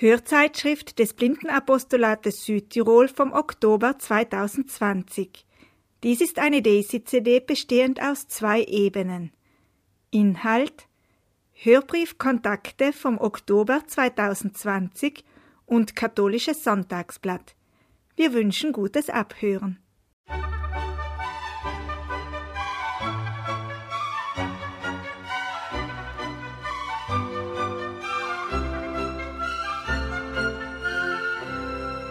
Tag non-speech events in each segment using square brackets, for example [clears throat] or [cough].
Hörzeitschrift des Blindenapostolates Südtirol vom Oktober 2020. Dies ist eine Daisy-CD bestehend aus zwei Ebenen. Inhalt Hörbriefkontakte vom Oktober 2020 und Katholisches Sonntagsblatt. Wir wünschen gutes Abhören.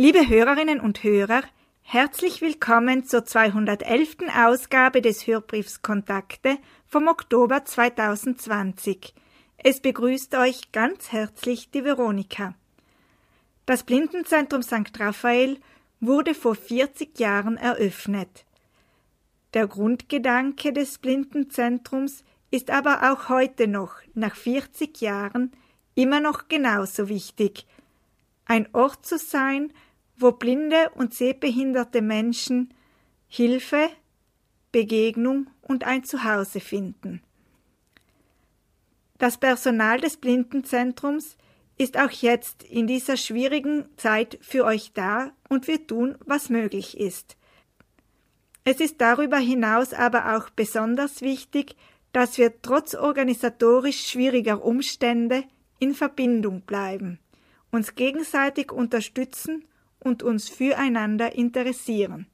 Liebe Hörerinnen und Hörer, herzlich willkommen zur 211. Ausgabe des Hörbriefs Kontakte vom Oktober 2020. Es begrüßt euch ganz herzlich die Veronika. Das Blindenzentrum St. Raphael wurde vor 40 Jahren eröffnet. Der Grundgedanke des Blindenzentrums ist aber auch heute noch, nach 40 Jahren, immer noch genauso wichtig. Ein Ort zu sein, wo blinde und sehbehinderte Menschen Hilfe, Begegnung und ein Zuhause finden. Das Personal des Blindenzentrums ist auch jetzt in dieser schwierigen Zeit für euch da und wir tun, was möglich ist. Es ist darüber hinaus aber auch besonders wichtig, dass wir trotz organisatorisch schwieriger Umstände in Verbindung bleiben, uns gegenseitig unterstützen und uns füreinander interessieren.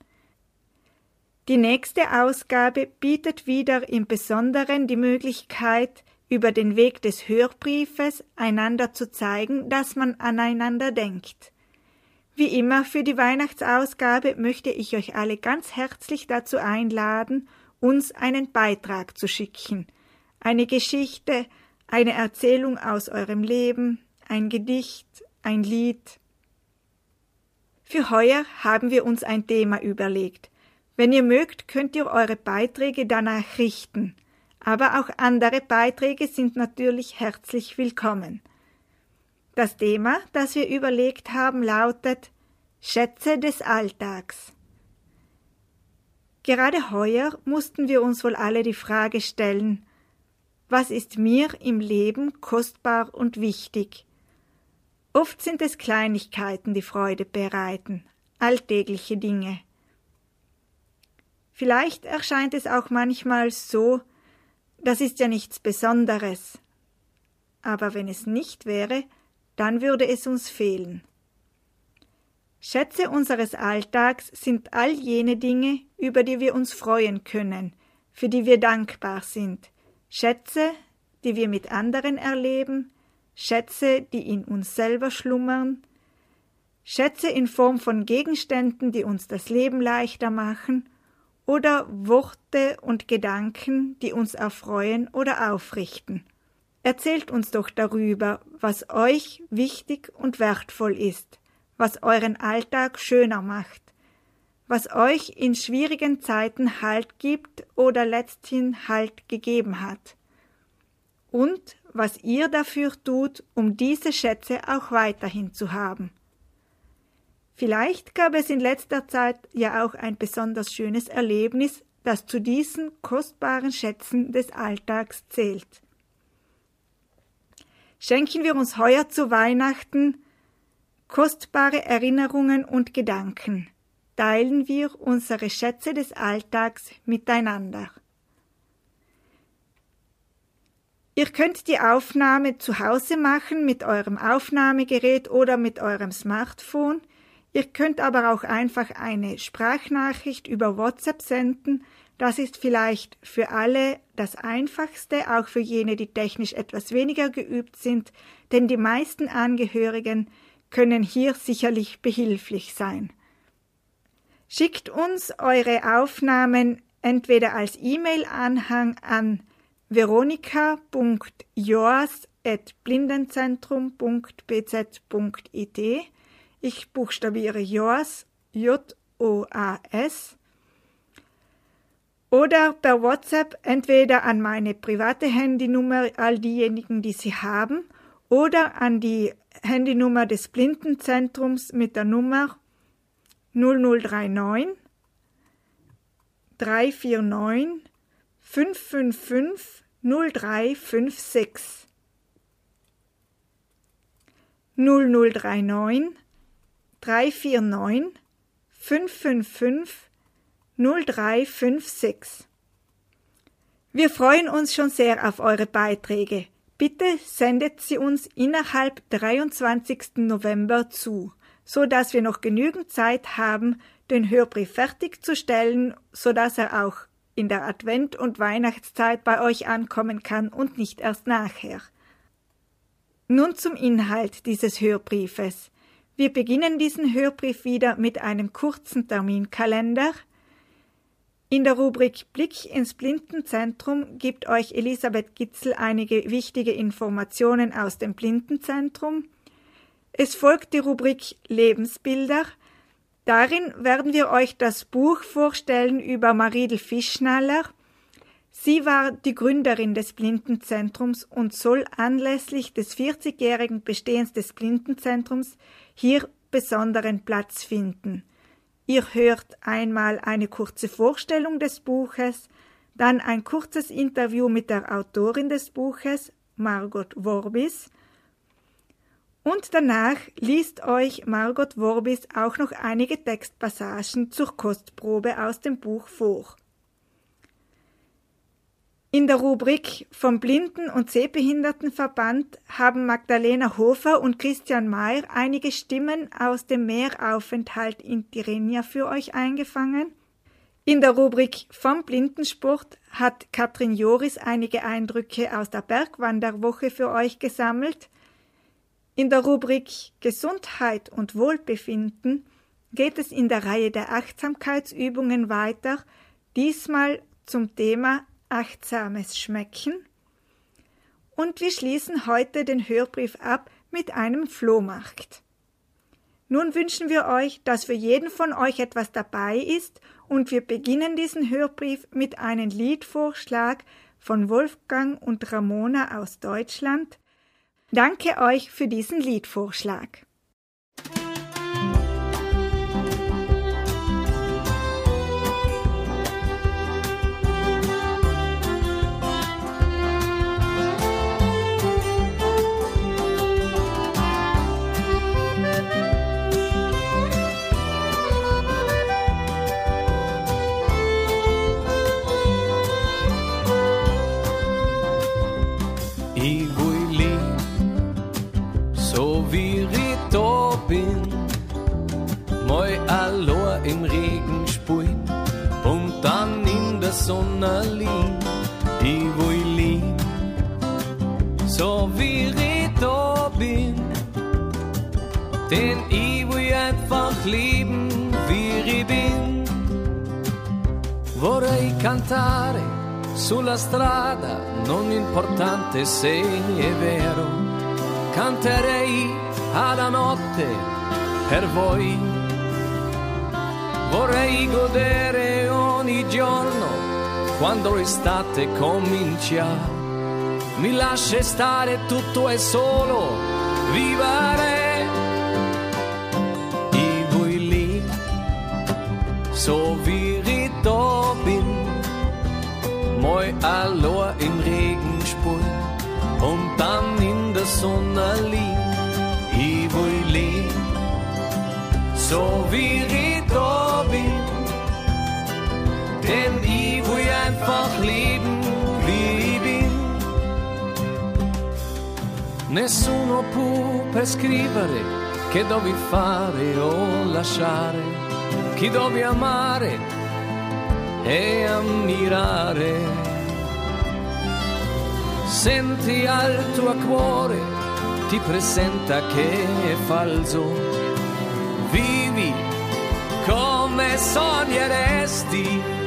Die nächste Ausgabe bietet wieder im Besonderen die Möglichkeit, über den Weg des Hörbriefes einander zu zeigen, dass man aneinander denkt. Wie immer für die Weihnachtsausgabe möchte ich euch alle ganz herzlich dazu einladen, uns einen Beitrag zu schicken. Eine Geschichte, eine Erzählung aus eurem Leben, ein Gedicht, ein Lied, für heuer haben wir uns ein Thema überlegt. Wenn ihr mögt, könnt ihr eure Beiträge danach richten. Aber auch andere Beiträge sind natürlich herzlich willkommen. Das Thema, das wir überlegt haben, lautet Schätze des Alltags. Gerade heuer mussten wir uns wohl alle die Frage stellen, was ist mir im Leben kostbar und wichtig? Oft sind es Kleinigkeiten, die Freude bereiten, alltägliche Dinge. Vielleicht erscheint es auch manchmal so, das ist ja nichts Besonderes. Aber wenn es nicht wäre, dann würde es uns fehlen. Schätze unseres Alltags sind all jene Dinge, über die wir uns freuen können, für die wir dankbar sind, Schätze, die wir mit anderen erleben, Schätze, die in uns selber schlummern, Schätze in Form von Gegenständen, die uns das Leben leichter machen, oder Worte und Gedanken, die uns erfreuen oder aufrichten. Erzählt uns doch darüber, was euch wichtig und wertvoll ist, was euren Alltag schöner macht, was euch in schwierigen Zeiten Halt gibt oder letzthin Halt gegeben hat. Und was ihr dafür tut, um diese Schätze auch weiterhin zu haben. Vielleicht gab es in letzter Zeit ja auch ein besonders schönes Erlebnis, das zu diesen kostbaren Schätzen des Alltags zählt. Schenken wir uns heuer zu Weihnachten kostbare Erinnerungen und Gedanken, teilen wir unsere Schätze des Alltags miteinander. Ihr könnt die Aufnahme zu Hause machen mit eurem Aufnahmegerät oder mit eurem Smartphone. Ihr könnt aber auch einfach eine Sprachnachricht über WhatsApp senden. Das ist vielleicht für alle das Einfachste, auch für jene, die technisch etwas weniger geübt sind, denn die meisten Angehörigen können hier sicherlich behilflich sein. Schickt uns eure Aufnahmen entweder als E-Mail-Anhang an veronika.joas joas.blindenzentrum.bz.it. Ich buchstabiere Joas, J-O-A-S. Oder per WhatsApp entweder an meine private Handynummer, all diejenigen, die sie haben, oder an die Handynummer des Blindenzentrums mit der Nummer 0039 349 555 0356 0039 349 555 0356. Wir freuen uns schon sehr auf eure Beiträge. Bitte sendet sie uns innerhalb 23. November zu, so dass wir noch genügend Zeit haben, den Hörbrief fertigzustellen, so dass er auch in der Advent- und Weihnachtszeit bei euch ankommen kann und nicht erst nachher. Nun zum Inhalt dieses Hörbriefes. Wir beginnen diesen Hörbrief wieder mit einem kurzen Terminkalender. In der Rubrik Blick ins Blindenzentrum gibt euch Elisabeth Gitzel einige wichtige Informationen aus dem Blindenzentrum. Es folgt die Rubrik Lebensbilder. Darin werden wir euch das Buch vorstellen über Maridel Fischnaller – Sie war die Gründerin des Blindenzentrums und soll anlässlich des 40-jährigen Bestehens des Blindenzentrums hier besonderen Platz finden. Ihr hört einmal eine kurze Vorstellung des Buches, dann ein kurzes Interview mit der Autorin des Buches, Margot Worbis, und danach liest euch Margot Worbis auch noch einige Textpassagen zur Kostprobe aus dem Buch vor. In der Rubrik vom Blinden- und Sehbehindertenverband haben Magdalena Hofer und Christian Mayer einige Stimmen aus dem Mehraufenthalt in Tirrenia für euch eingefangen. In der Rubrik vom Blindensport hat Katrin Joris einige Eindrücke aus der Bergwanderwoche für euch gesammelt. In der Rubrik Gesundheit und Wohlbefinden geht es in der Reihe der Achtsamkeitsübungen weiter, diesmal zum Thema achtsames Schmecken. Und wir schließen heute den Hörbrief ab mit einem Flohmarkt. Nun wünschen wir euch, dass für jeden von euch etwas dabei ist und wir beginnen diesen Hörbrief mit einem Liedvorschlag von Wolfgang und Ramona aus Deutschland. Danke euch für diesen Liedvorschlag. Sonne liegt, ich will lieb, so wie ich da bin. Denn ich will einfach lieben, wie ich bin. Vorrei cantare sulla strada, non importante se è vero. Canterei alla notte per voi. Vorrei godere ogni giorno quando l'estate comincia. Mi lascia stare tutto è solo vivere. I voi lì, so wie da bin, moi allor im Regen sprühen und dann in der Sonne liegen. I voi lì, so wie ich da bin, denn einfach leben, wie ich. Nessuno può prescrivere che devi fare o lasciare, chi devi amare e ammirare. Senti al tuo cuore, ti presenta che è falso. Vivi come sogneresti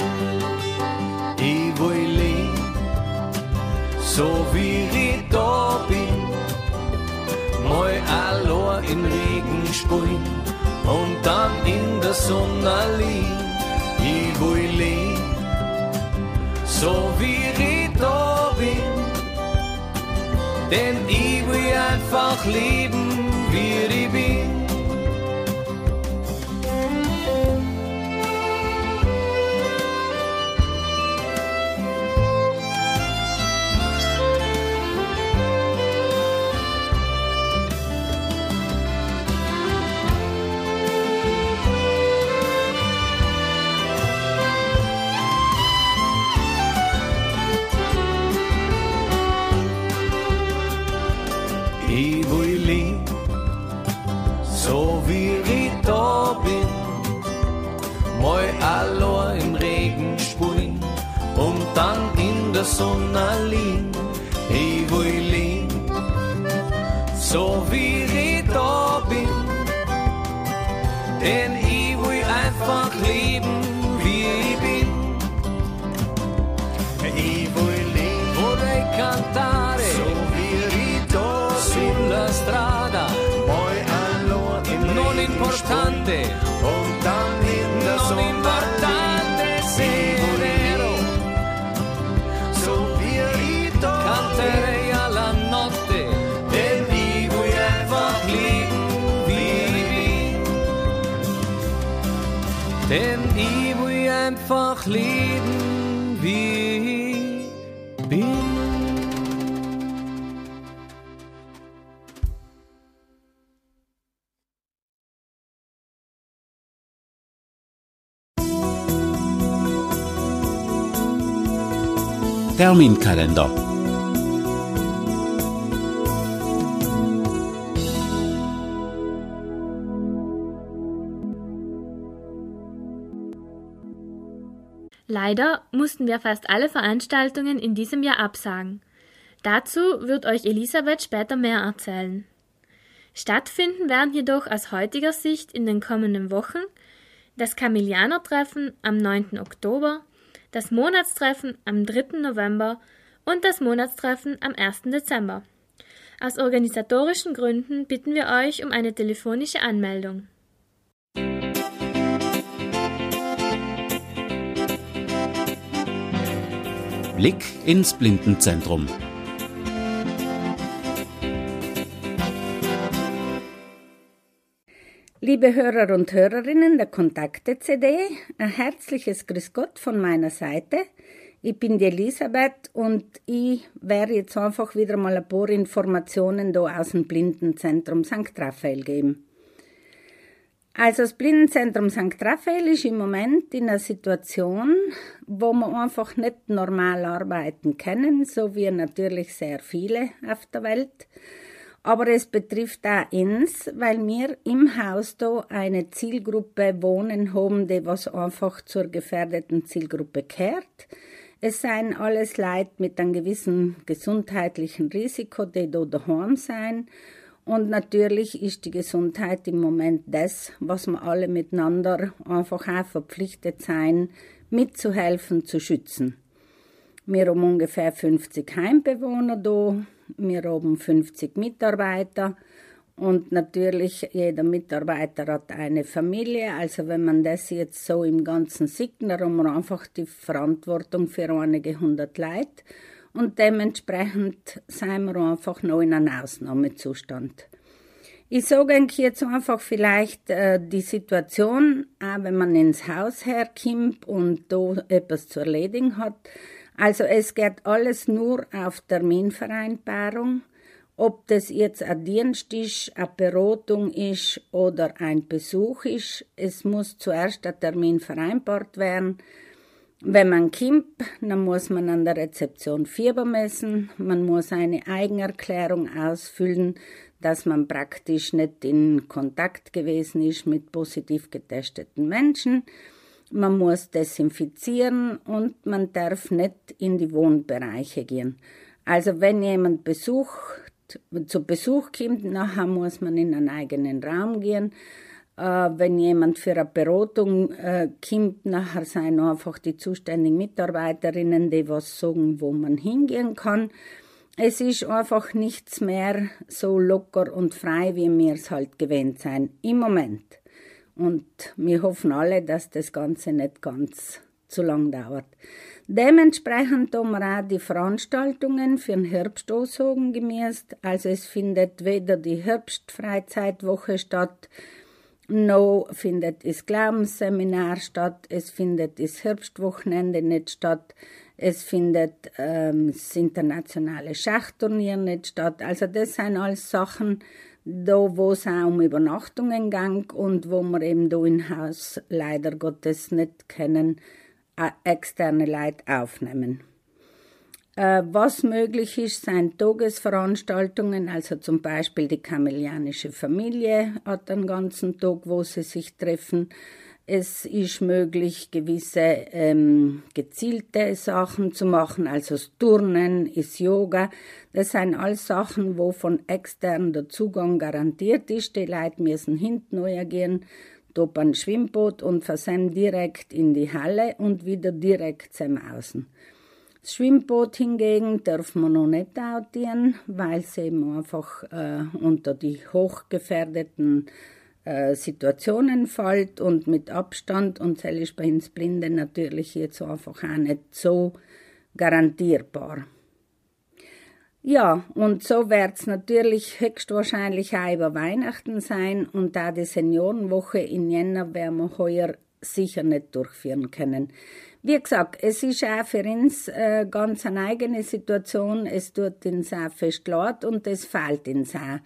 so wie ich da bin. Mal allein im Regen spielen und dann in der Sonne liegen. Ich will leben, so wie ich da bin. Denn ich will einfach leben, wie ich bin. Sonalin, ich will leben, so wie ich Terminkalender Leider mussten wir fast alle Veranstaltungen in diesem Jahr absagen. Dazu wird euch Elisabeth später mehr erzählen. Stattfinden werden jedoch aus heutiger Sicht in den kommenden Wochen das Kamilianer-Treffen am 9. Oktober, das Monatstreffen am 3. November und das Monatstreffen am 1. Dezember. Aus organisatorischen Gründen bitten wir euch um eine telefonische Anmeldung. Blick ins Blindenzentrum. Liebe Hörer und Hörerinnen der Kontakte-CD, ein herzliches Grüß Gott von meiner Seite. Ich bin die Elisabeth und ich werde jetzt einfach wieder mal ein paar Informationen da aus dem Blindenzentrum St. Raphael geben. Also das Blindenzentrum St. Raphael ist im Moment in einer Situation, wo wir einfach nicht normal arbeiten können, so wie natürlich sehr viele auf der Welt. Aber es betrifft auch uns, weil wir im Haus da eine Zielgruppe wohnen haben, die was einfach zur gefährdeten Zielgruppe kehrt. Es seien alles Leute mit einem gewissen gesundheitlichen Risiko, die da daheim sein und natürlich ist die Gesundheit im Moment das, was wir alle miteinander einfach auch verpflichtet sein, mitzuhelfen, zu schützen. Wir haben ungefähr 50 Heimbewohner da, wir haben 50 Mitarbeiter und natürlich jeder Mitarbeiter hat eine Familie. Also wenn man das jetzt so im Ganzen sieht, dann haben wir einfach die Verantwortung für einige hundert Leute und dementsprechend sind wir einfach noch in einem Ausnahmezustand. Ich sage jetzt einfach vielleicht äh, die Situation, auch wenn man ins Haus herkommt und da etwas zu erledigen hat. Also es geht alles nur auf Terminvereinbarung. Ob das jetzt ein Dienst ist, eine Beratung ist oder ein Besuch ist, es muss zuerst ein Termin vereinbart werden. Wenn man kommt, dann muss man an der Rezeption Fieber messen, man muss eine Eigenerklärung ausfüllen, dass man praktisch nicht in Kontakt gewesen ist mit positiv getesteten Menschen. Man muss desinfizieren und man darf nicht in die Wohnbereiche gehen. Also wenn jemand besucht, zu Besuch kommt, nachher muss man in einen eigenen Raum gehen äh, wenn jemand für eine Beratung äh, kommt, nachher sind einfach die zuständigen Mitarbeiterinnen, die was sagen, wo man hingehen kann. es ist einfach nichts mehr so locker und frei, wie wir es halt gewöhnt sein im Moment. Und wir hoffen alle, dass das Ganze nicht ganz zu lang dauert. Dementsprechend haben wir auch die Veranstaltungen für den Herbst gemäßt. Also es findet weder die Herbstfreizeitwoche statt, noch findet das Glaubensseminar statt, es findet das Herbstwochenende nicht statt, es findet ähm, das internationale Schachturnier nicht statt. Also das sind alles Sachen, da wo es auch um Übernachtungen ging und wo wir eben da im Haus leider Gottes nicht können, äh, externe Leute aufnehmen. Äh, was möglich ist, sind Tagesveranstaltungen, also zum Beispiel die kamelianische Familie hat einen ganzen Tag, wo sie sich treffen. Es ist möglich, gewisse ähm, gezielte Sachen zu machen, also das Turnen, ist Yoga. Das sind alles Sachen, wo von extern der Zugang garantiert ist. Die Leute müssen hinten gehen da ein Schwimmboot und von direkt in die Halle und wieder direkt zum Außen. Das Schwimmboot hingegen dürfen wir noch nicht autieren, weil es eben einfach äh, unter die hochgefährdeten äh, Situationen fällt und mit Abstand und das ist bei uns Blinden natürlich jetzt einfach auch nicht so garantierbar. Ja, und so wird es natürlich höchstwahrscheinlich auch über Weihnachten sein und da die Seniorenwoche in Jänner werden wir heuer sicher nicht durchführen können. Wie gesagt, es ist auch für uns äh, ganz eine eigene Situation. Es tut uns auch fest leid und es fehlt uns auch.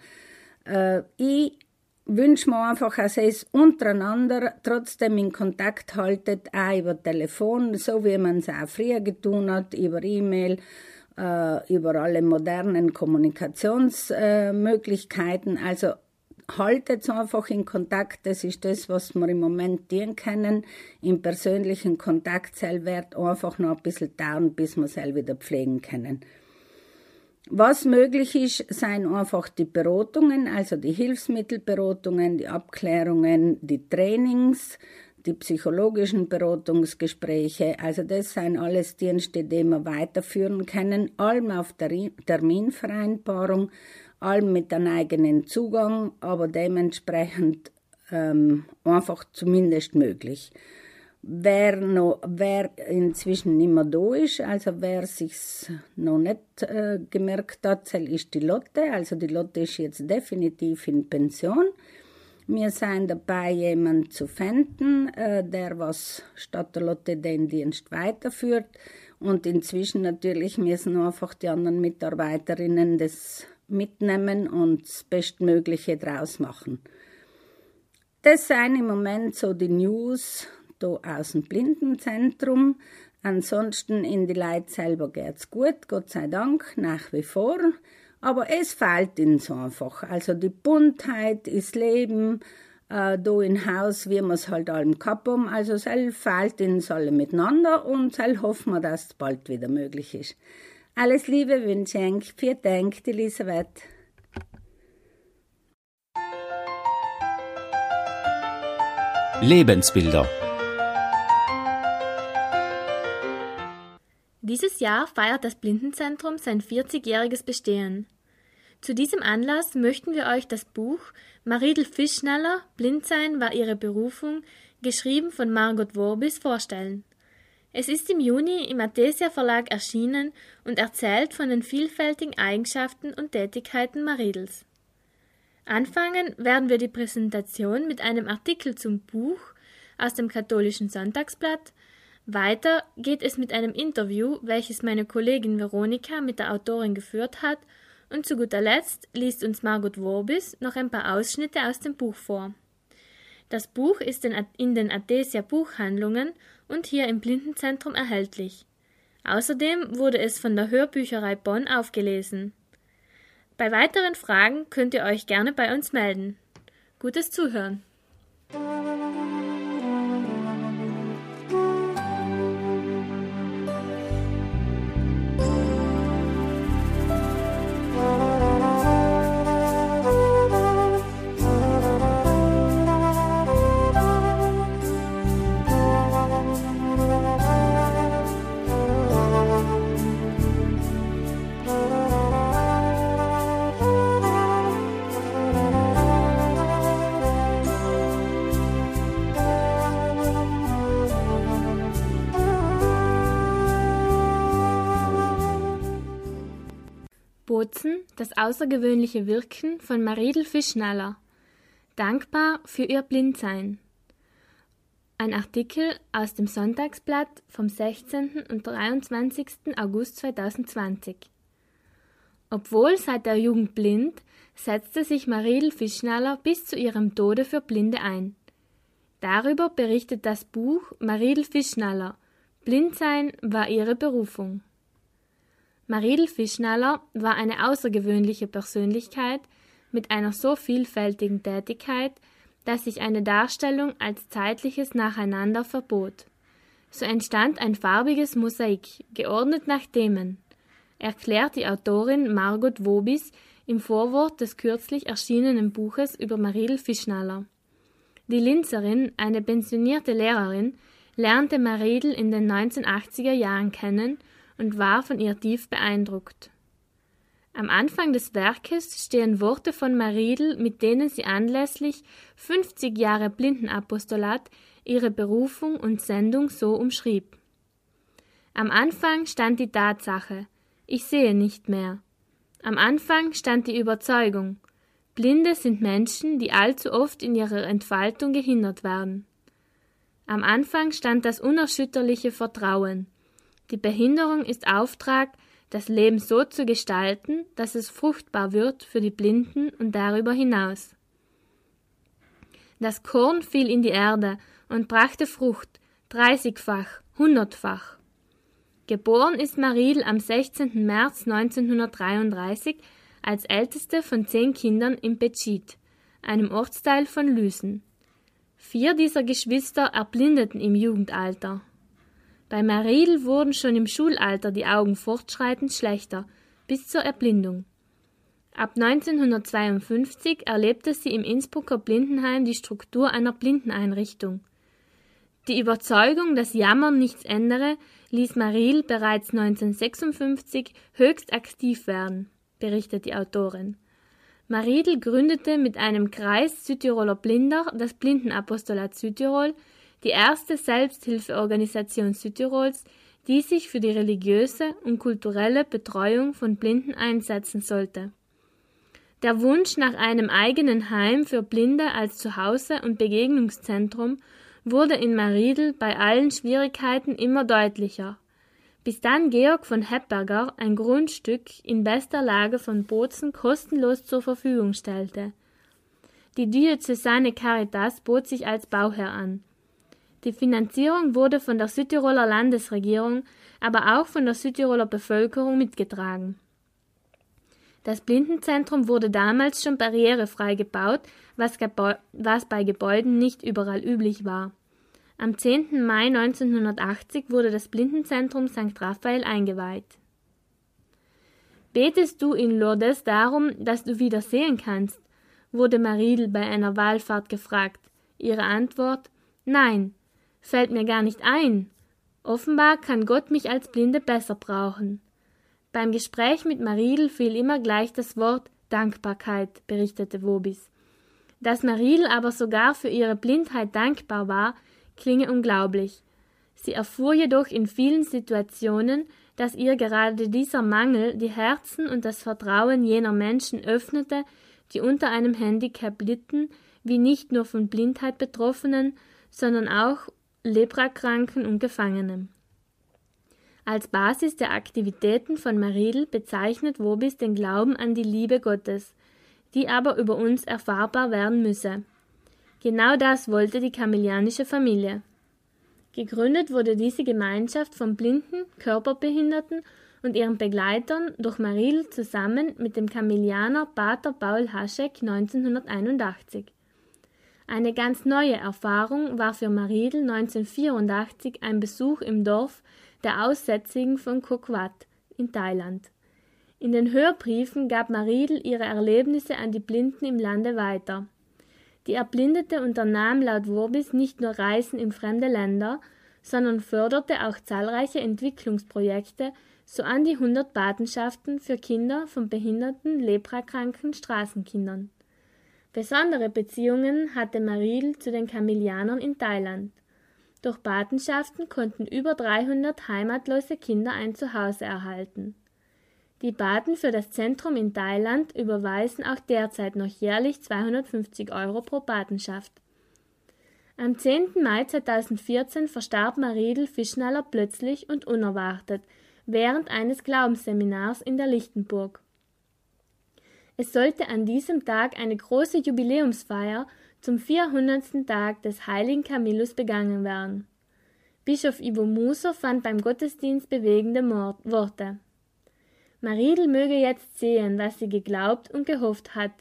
Äh, ich wünsche mir einfach, dass es untereinander trotzdem in Kontakt haltet, auch über Telefon, so wie man es auch früher getan hat, über E-Mail äh, über alle modernen Kommunikationsmöglichkeiten. Äh, also haltet einfach in Kontakt. Das ist das, was wir im Moment tun können. Im persönlichen Kontakt wird einfach noch ein bisschen dauern, bis wir es wieder pflegen können. Was möglich ist, seien einfach die Beratungen, also die Hilfsmittelberatungen, die Abklärungen, die Trainings, die psychologischen Beratungsgespräche, also das sind alles Dienste, die wir weiterführen können, allem auf Terminvereinbarung, allem mit einem eigenen Zugang, aber dementsprechend ähm, einfach zumindest möglich. Wer, noch, wer inzwischen nicht mehr da ist, also wer sich noch nicht äh, gemerkt hat, ist die Lotte. Also die Lotte ist jetzt definitiv in Pension. Wir sind dabei, jemanden zu finden, äh, der was statt der Lotte den Dienst weiterführt. Und inzwischen natürlich müssen einfach die anderen Mitarbeiterinnen das mitnehmen und das Bestmögliche draus machen. Das sind im Moment so die News da aus dem Blindenzentrum. Ansonsten in die Leute selber geht's gut, Gott sei Dank, nach wie vor. Aber es fehlt uns einfach. Also die Buntheit ist Leben, äh, da im Haus, wie wir es halt allem gehabt haben. Also es fehlt uns alle miteinander und es hoffen wir, dass es bald wieder möglich ist. Alles Liebe wünsche ich. Vielen Dank, Elisabeth. Lebensbilder. Dieses Jahr feiert das Blindenzentrum sein 40-jähriges Bestehen. Zu diesem Anlass möchten wir euch das Buch Maridel Fischnaller Blindsein war ihre Berufung, geschrieben von Margot Worbis, vorstellen. Es ist im Juni im Athesia Verlag erschienen und erzählt von den vielfältigen Eigenschaften und Tätigkeiten Maridels. Anfangen werden wir die Präsentation mit einem Artikel zum Buch aus dem katholischen Sonntagsblatt, weiter geht es mit einem Interview, welches meine Kollegin Veronika mit der Autorin geführt hat, und zu guter Letzt liest uns Margot Worbis noch ein paar Ausschnitte aus dem Buch vor. Das Buch ist in den Athesia Buchhandlungen und hier im Blindenzentrum erhältlich. Außerdem wurde es von der Hörbücherei Bonn aufgelesen. Bei weiteren Fragen könnt ihr euch gerne bei uns melden. Gutes Zuhören! Das außergewöhnliche Wirken von Maridel Fischnaller. Dankbar für ihr Blindsein. Ein Artikel aus dem Sonntagsblatt vom 16. und 23. August 2020. Obwohl seit der Jugend blind, setzte sich Maridel Fischnaller bis zu ihrem Tode für Blinde ein. Darüber berichtet das Buch Maridel Fischnaller. Blindsein war ihre Berufung. Maridel Fischnaller war eine außergewöhnliche Persönlichkeit mit einer so vielfältigen Tätigkeit, dass sich eine Darstellung als zeitliches Nacheinander verbot. So entstand ein farbiges Mosaik, geordnet nach Themen, erklärt die Autorin Margot Wobis im Vorwort des kürzlich erschienenen Buches über Maridel Fischnaller. Die Linzerin, eine pensionierte Lehrerin, lernte Maridel in den 1980er Jahren kennen und war von ihr tief beeindruckt. Am Anfang des Werkes stehen Worte von Maridel, mit denen sie anlässlich 50 Jahre Blindenapostolat ihre Berufung und Sendung so umschrieb. Am Anfang stand die Tatsache, ich sehe nicht mehr. Am Anfang stand die Überzeugung, Blinde sind Menschen, die allzu oft in ihrer Entfaltung gehindert werden. Am Anfang stand das unerschütterliche Vertrauen. Die Behinderung ist Auftrag, das Leben so zu gestalten, dass es fruchtbar wird für die Blinden und darüber hinaus. Das Korn fiel in die Erde und brachte Frucht, dreißigfach, hundertfach. Geboren ist Maridel am 16. März 1933 als älteste von zehn Kindern in Petschit, einem Ortsteil von Lüsen. Vier dieser Geschwister erblindeten im Jugendalter. Bei Maridel wurden schon im Schulalter die Augen fortschreitend schlechter, bis zur Erblindung. Ab 1952 erlebte sie im Innsbrucker Blindenheim die Struktur einer Blindeneinrichtung. Die Überzeugung, dass Jammern nichts ändere, ließ Maridel bereits 1956 höchst aktiv werden, berichtet die Autorin. Maridel gründete mit einem Kreis Südtiroler Blinder das Blindenapostolat Südtirol die erste Selbsthilfeorganisation Südtirols, die sich für die religiöse und kulturelle Betreuung von Blinden einsetzen sollte. Der Wunsch nach einem eigenen Heim für Blinde als Zuhause und Begegnungszentrum wurde in Maridel bei allen Schwierigkeiten immer deutlicher, bis dann Georg von Hepberger ein Grundstück in bester Lage von Bozen kostenlos zur Verfügung stellte. Die Diözesane Caritas bot sich als Bauherr an. Die Finanzierung wurde von der Südtiroler Landesregierung, aber auch von der Südtiroler Bevölkerung mitgetragen. Das Blindenzentrum wurde damals schon barrierefrei gebaut, was, was, bei Gebäuden nicht überall üblich war. Am 10. Mai 1980 wurde das Blindenzentrum St. Raphael eingeweiht. Betest du in Lourdes darum, dass du wieder sehen kannst? wurde Maridel bei einer Wallfahrt gefragt. Ihre Antwort Nein, fällt mir gar nicht ein. Offenbar kann Gott mich als Blinde besser brauchen. Beim Gespräch mit Maridel fiel immer gleich das Wort Dankbarkeit, berichtete Wobis. Dass Maridel aber sogar für ihre Blindheit dankbar war, klinge unglaublich. Sie erfuhr jedoch in vielen Situationen, dass ihr gerade dieser Mangel die Herzen und das Vertrauen jener Menschen öffnete, die unter einem Handicap litten, wie nicht nur von Blindheit Betroffenen, sondern auch Leprakranken und Gefangenen. Als Basis der Aktivitäten von Maridel bezeichnet Wobis den Glauben an die Liebe Gottes, die aber über uns erfahrbar werden müsse. Genau das wollte die kamelianische Familie. Gegründet wurde diese Gemeinschaft von Blinden, Körperbehinderten und ihren Begleitern durch Maridel zusammen mit dem Kamelianer Pater Paul Haschek 1981. Eine ganz neue Erfahrung war für Maridel 1984 ein Besuch im Dorf der Aussätzigen von Kokwat in Thailand. In den Hörbriefen gab Maridel ihre Erlebnisse an die Blinden im Lande weiter. Die Erblindete unternahm laut Wurbis nicht nur Reisen in fremde Länder, sondern förderte auch zahlreiche Entwicklungsprojekte, so an die 100 Patenschaften für Kinder von behinderten, leprakranken Straßenkindern. Besondere Beziehungen hatte Maril zu den Kamilianern in Thailand. Durch Patenschaften konnten über 300 heimatlose Kinder ein Zuhause erhalten. Die Baden für das Zentrum in Thailand überweisen auch derzeit noch jährlich 250 Euro pro Patenschaft. Am 10. Mai 2014 verstarb Mariedl Fischnaller plötzlich und unerwartet während eines Glaubensseminars in der Lichtenburg. Es sollte an diesem Tag eine große Jubiläumsfeier zum 400. Tag des heiligen Camillus begangen werden. Bischof Ivo Muser fand beim Gottesdienst bewegende Worte. Mariedl möge jetzt sehen, was sie geglaubt und gehofft hat.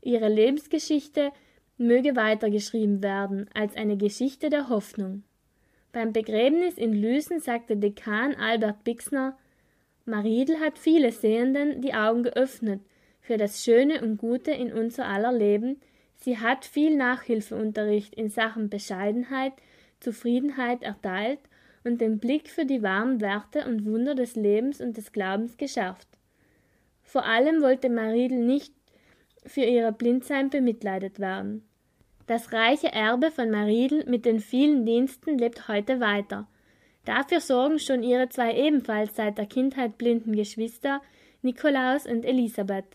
Ihre Lebensgeschichte möge weitergeschrieben werden als eine Geschichte der Hoffnung. Beim Begräbnis in Lüsen sagte Dekan Albert Bixner, Mariedl hat viele Sehenden die Augen geöffnet für das Schöne und Gute in unser aller Leben. Sie hat viel Nachhilfeunterricht in Sachen Bescheidenheit, Zufriedenheit erteilt und den Blick für die wahren Werte und Wunder des Lebens und des Glaubens geschärft. Vor allem wollte Mariedl nicht für ihre Blindsein bemitleidet werden. Das reiche Erbe von Mariedl mit den vielen Diensten lebt heute weiter. Dafür sorgen schon ihre zwei ebenfalls seit der Kindheit blinden Geschwister, Nikolaus und Elisabeth.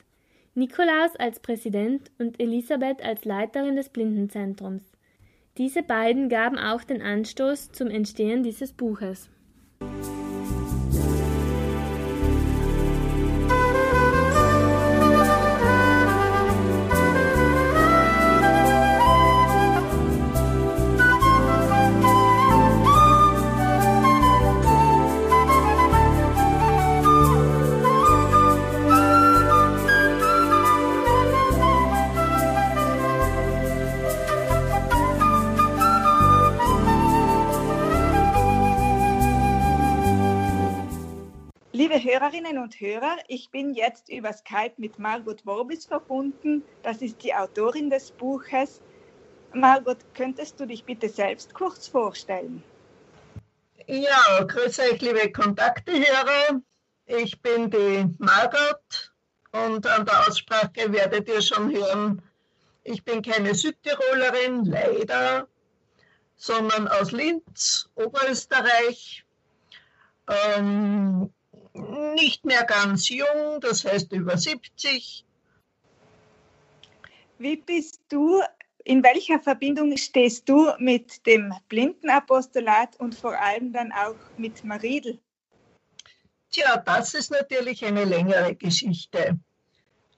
Nikolaus als Präsident und Elisabeth als Leiterin des Blindenzentrums. Diese beiden gaben auch den Anstoß zum Entstehen dieses Buches. Hörerinnen und Hörer, ich bin jetzt über Skype mit Margot Worbis verbunden. Das ist die Autorin des Buches. Margot, könntest du dich bitte selbst kurz vorstellen? Ja, grüße euch, liebe Kontaktehörer. Ich bin die Margot und an der Aussprache werdet ihr schon hören, ich bin keine Südtirolerin, leider, sondern aus Linz, Oberösterreich. Ähm, nicht mehr ganz jung, das heißt über 70. Wie bist du, in welcher Verbindung stehst du mit dem Blindenapostolat und vor allem dann auch mit Mariedl? Tja, das ist natürlich eine längere Geschichte.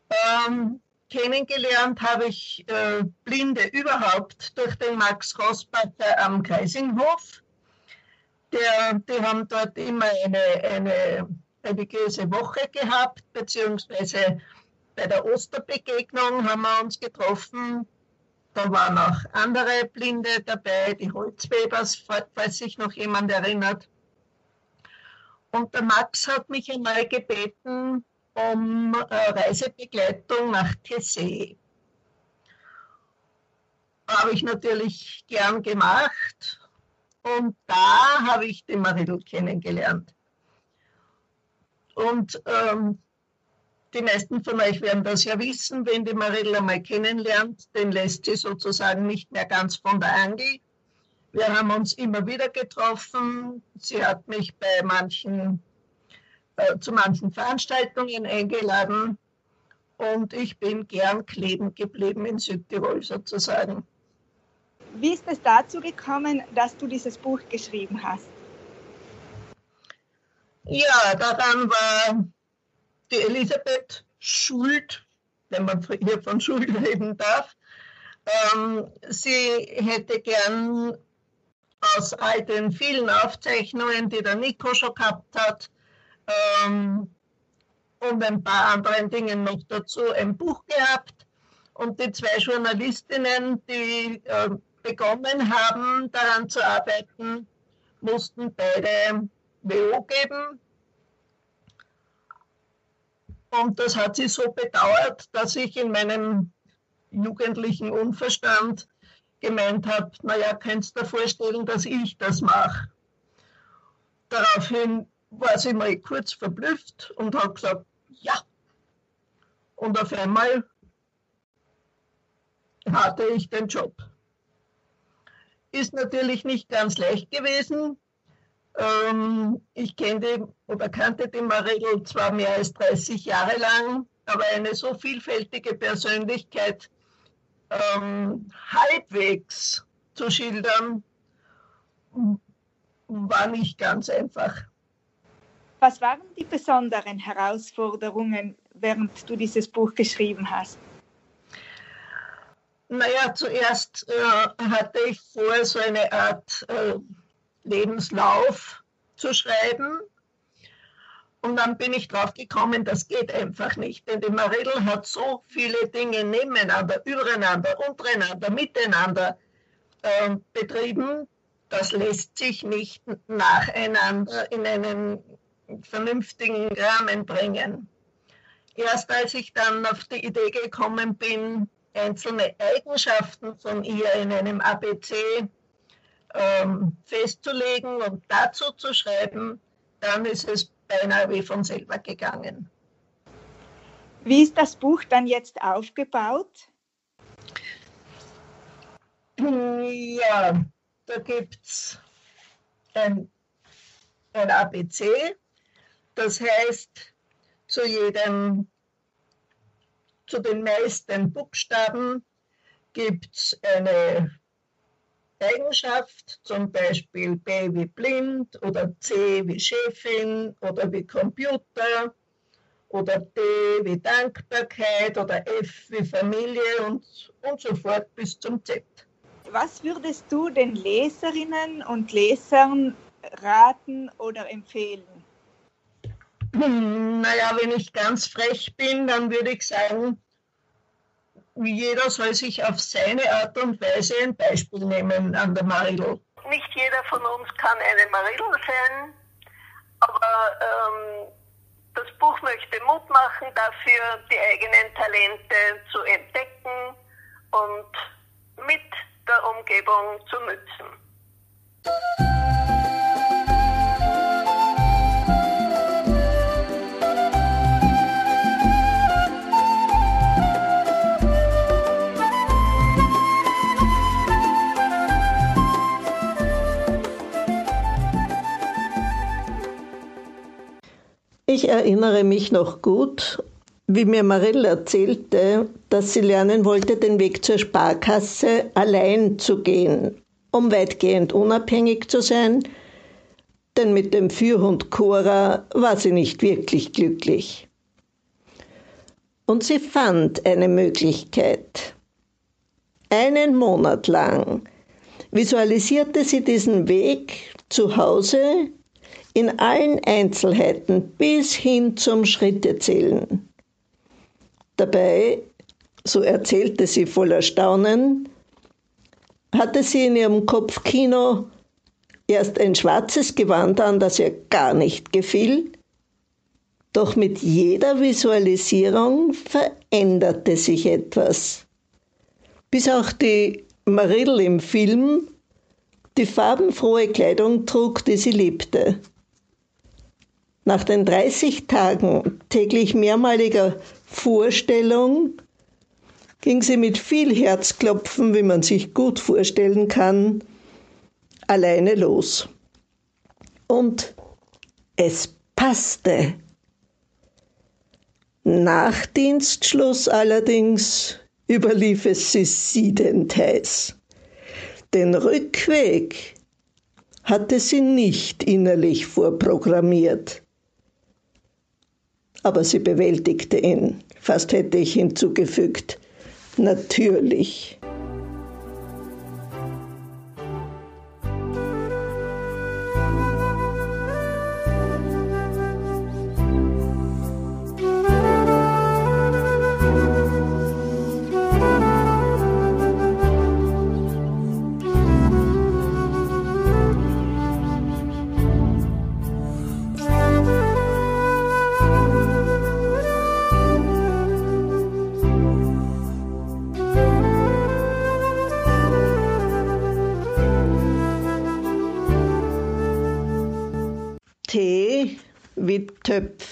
Ähm, kennengelernt habe ich äh, Blinde überhaupt durch den Max Rossbacher am Kreisinghof. Der, die haben dort immer eine, eine religiöse Woche gehabt, beziehungsweise bei der Osterbegegnung haben wir uns getroffen. Da waren auch andere Blinde dabei, die Holzwebers, falls sich noch jemand erinnert. Und der Max hat mich einmal gebeten um äh, Reisebegleitung nach Tessé. Habe ich natürlich gern gemacht und da habe ich den Maridl kennengelernt. Und ähm, die meisten von euch werden das ja wissen, wenn die Marilla mal kennenlernt, den lässt sie sozusagen nicht mehr ganz von der Angel. Wir haben uns immer wieder getroffen. Sie hat mich bei manchen, äh, zu manchen Veranstaltungen eingeladen und ich bin gern kleben geblieben in Südtirol sozusagen. Wie ist es dazu gekommen, dass du dieses Buch geschrieben hast? Ja, daran war die Elisabeth schuld, wenn man hier von Schuld reden darf. Ähm, sie hätte gern aus all den vielen Aufzeichnungen, die der Nico schon gehabt hat, ähm, und ein paar anderen Dingen noch dazu ein Buch gehabt. Und die zwei Journalistinnen, die äh, begonnen haben, daran zu arbeiten, mussten beide WO geben. Und das hat sie so bedauert, dass ich in meinem jugendlichen Unverstand gemeint habe, naja, könntest du dir vorstellen, dass ich das mache. Daraufhin war sie mal kurz verblüfft und hat gesagt, ja. Und auf einmal hatte ich den Job. Ist natürlich nicht ganz leicht gewesen, Ähm, ich kenne die oder kannte die Maridel zwar mehr als 30 Jahre lang, aber eine so vielfältige Persönlichkeit ähm, halbwegs zu schildern, war nicht ganz einfach. Was waren die besonderen Herausforderungen, während du dieses Buch geschrieben hast? Naja, zuerst äh, hatte ich vor, so eine Art äh, Lebenslauf zu schreiben. Und dann bin ich drauf gekommen, das geht einfach nicht. Denn die Maridel hat so viele Dinge nebeneinander, übereinander, untereinander, miteinander äh, betrieben. Das lässt sich nicht nacheinander in einen vernünftigen Rahmen bringen. Erst als ich dann auf die Idee gekommen bin, einzelne Eigenschaften von ihr in einem ABC ähm, festzulegen und dazu zu schreiben, dann ist es beinahe wie von selber gegangen. Wie ist das Buch dann jetzt aufgebaut? Ja, da gibt es ein, ein ABC, das heißt, zu jedem, zu den meisten Buchstaben gibt es eine Eigenschaft, zum Beispiel B wie blind oder C wie Chefin oder wie Computer oder D wie Dankbarkeit oder F wie Familie und, und so fort bis zum Z. Was würdest du den Leserinnen und Lesern raten oder empfehlen? Hm, naja, wenn ich ganz frech bin, dann würde ich sagen, jeder soll sich auf seine Art und Weise ein Beispiel nehmen an der Maridel. Nicht jeder von uns kann eine Maridel sein, aber ähm, das Buch möchte Mut machen, dafür die eigenen Talente zu entdecken und mit der Umgebung zu nützen. Ich erinnere mich noch gut, wie mir Marilla erzählte, dass sie lernen wollte, den Weg zur Sparkasse allein zu gehen, um weitgehend unabhängig zu sein, denn mit dem Führhund Cora war sie nicht wirklich glücklich. Und sie fand eine Möglichkeit. Einen Monat lang visualisierte sie diesen Weg zu Hause in allen Einzelheiten bis hin zum Schrittezählen. Dabei, so erzählte sie voller Staunen, hatte sie in ihrem Kopfkino erst ein schwarzes Gewand an, das ihr gar nicht gefiel, doch mit jeder Visualisierung veränderte sich etwas. Bis auch die Maridel im Film die farbenfrohe Kleidung trug, die sie liebte. Nach den 30 Tagen täglich mehrmaliger Vorstellung ging sie mit viel Herzklopfen, wie man sich gut vorstellen kann, alleine los. Und es passte. Nach Dienstschluss allerdings überlief es sie siedend heiß. Den Rückweg hatte sie nicht innerlich vorprogrammiert aber sie bewältigte ihn. Fast hätte ich hinzugefügt. Natürlich.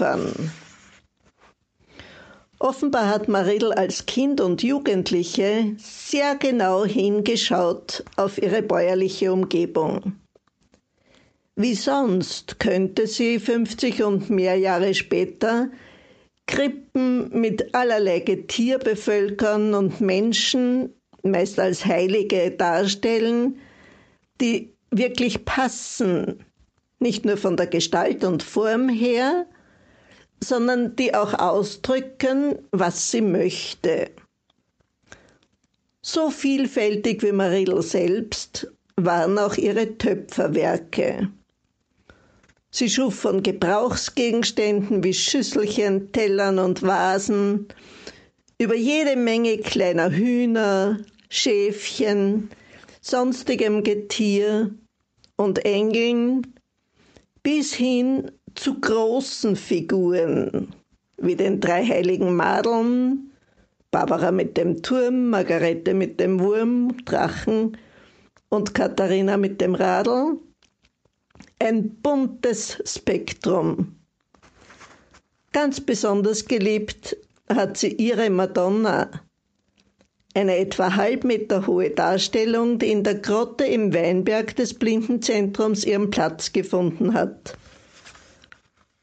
Töpfern. Offenbar hat Maridel als Kind und Jugendliche sehr genau hingeschaut auf ihre bäuerliche Umgebung. Wie sonst könnte sie 50 und mehr Jahre später Krippen mit allerlei Getier bevölkern und Menschen meist als Heilige darstellen, die wirklich passen, nicht nur von der Gestalt und Form her, sondern die auch ausdrücken, was sie möchte. So vielfältig wie Marillo selbst waren auch ihre Töpferwerke. Sie schuf von Gebrauchsgegenständen wie Schüsselchen, Tellern und Vasen über jede Menge kleiner Hühner, Schäfchen, sonstigem Getier und Engeln bis hin zu großen Figuren wie den drei heiligen Madeln, Barbara mit dem Turm, Margarete mit dem Wurm, Drachen und Katharina mit dem Radl. Ein buntes Spektrum. Ganz besonders geliebt hat sie ihre Madonna, eine etwa halb Meter hohe Darstellung, die in der Grotte im Weinberg des Blindenzentrums ihren Platz gefunden hat.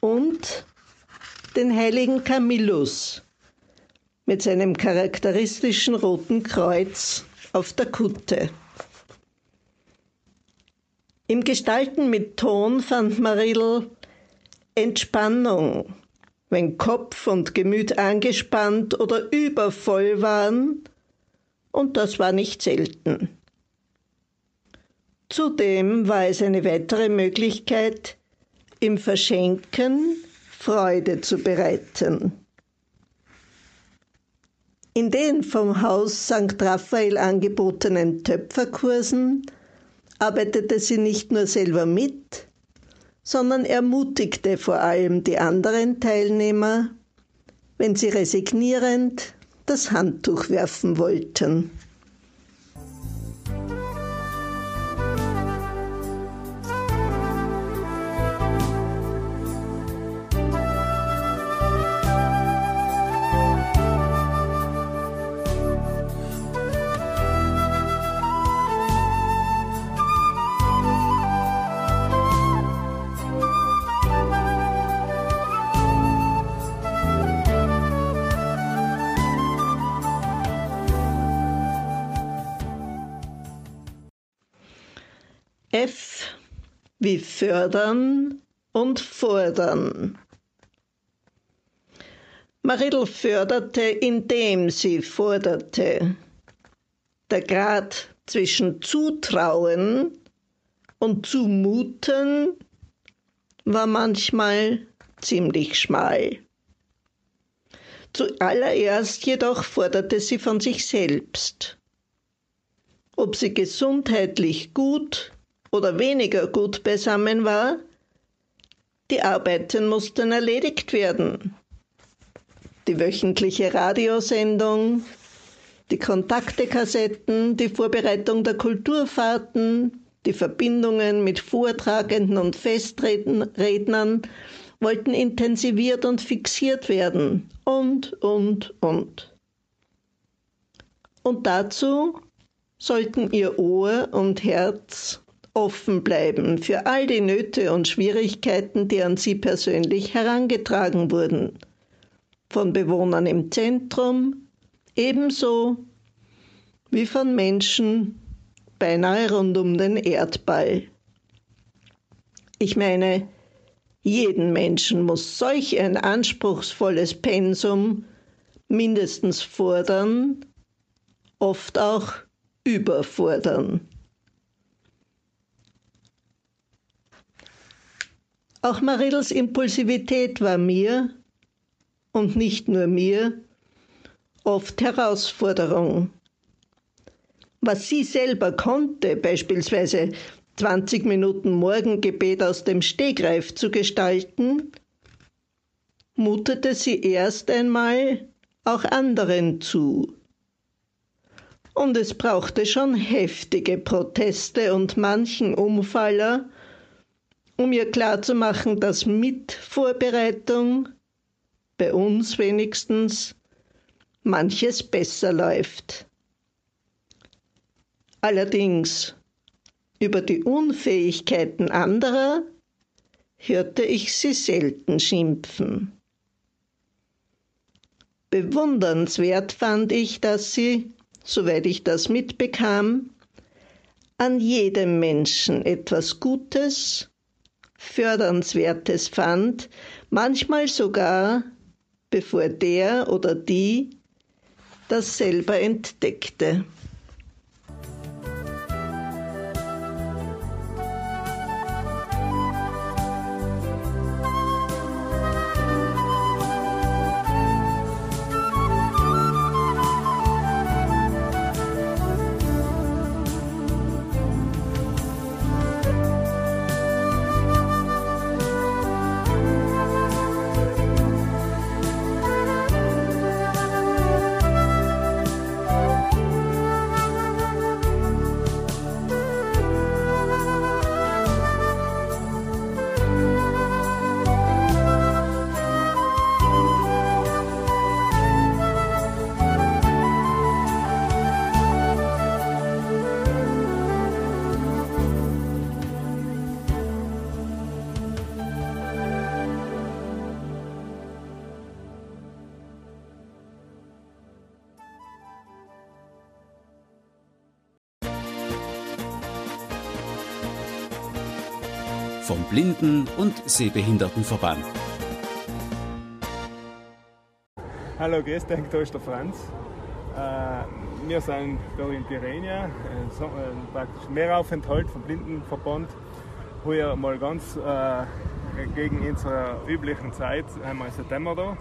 Und den heiligen Camillus mit seinem charakteristischen roten Kreuz auf der Kutte. Im Gestalten mit Ton fand Maril Entspannung, wenn Kopf und Gemüt angespannt oder übervoll waren, und das war nicht selten. Zudem war es eine weitere Möglichkeit, im Verschenken Freude zu bereiten. In den vom Haus St. Raphael angebotenen Töpferkursen arbeitete sie nicht nur selber mit, sondern ermutigte vor allem die anderen Teilnehmer, wenn sie resignierend das Handtuch werfen wollten. F wie fördern und fordern. Maridl förderte, indem sie forderte. Der Grad zwischen Zutrauen und Zumuten war manchmal ziemlich schmal. Zuallererst jedoch forderte sie von sich selbst. Ob sie gesundheitlich gut oder weniger gut beisammen war, die Arbeiten mussten erledigt werden. Die wöchentliche Radiosendung, die Kontaktekassetten, die Vorbereitung der Kulturfahrten, die Verbindungen mit Vortragenden und Festrednern wollten intensiviert und fixiert werden und, und, und. Und dazu sollten ihr Ohr und Herz offen bleiben für all die Nöte und Schwierigkeiten, die an sie persönlich herangetragen wurden, von Bewohnern im Zentrum ebenso wie von Menschen beinahe rund um den Erdball. Ich meine, jeden Menschen muss solch ein anspruchsvolles Pensum mindestens fordern, oft auch überfordern. Auch Marils Impulsivität war mir, und nicht nur mir, oft Herausforderung. Was sie selber konnte, beispielsweise 20 Minuten Morgengebet aus dem Stegreif zu gestalten, mutete sie erst einmal auch anderen zu. Und es brauchte schon heftige Proteste und manchen Umfaller, um ihr klarzumachen, dass mit Vorbereitung bei uns wenigstens manches besser läuft. Allerdings, über die Unfähigkeiten anderer hörte ich sie selten schimpfen. Bewundernswert fand ich, dass sie, soweit ich das mitbekam, an jedem Menschen etwas Gutes, Fördernswertes fand, manchmal sogar, bevor der oder die das selber entdeckte. Blinden- und Sehbehindertenverband. Hallo, grüß dich, da ist der Franz. Äh, wir sind da in Tirrenia, äh, praktisch Mehraufenthalt vom Blindenverband. Heuer mal ganz äh, gegen unsere üblichen Zeit, einmal September da,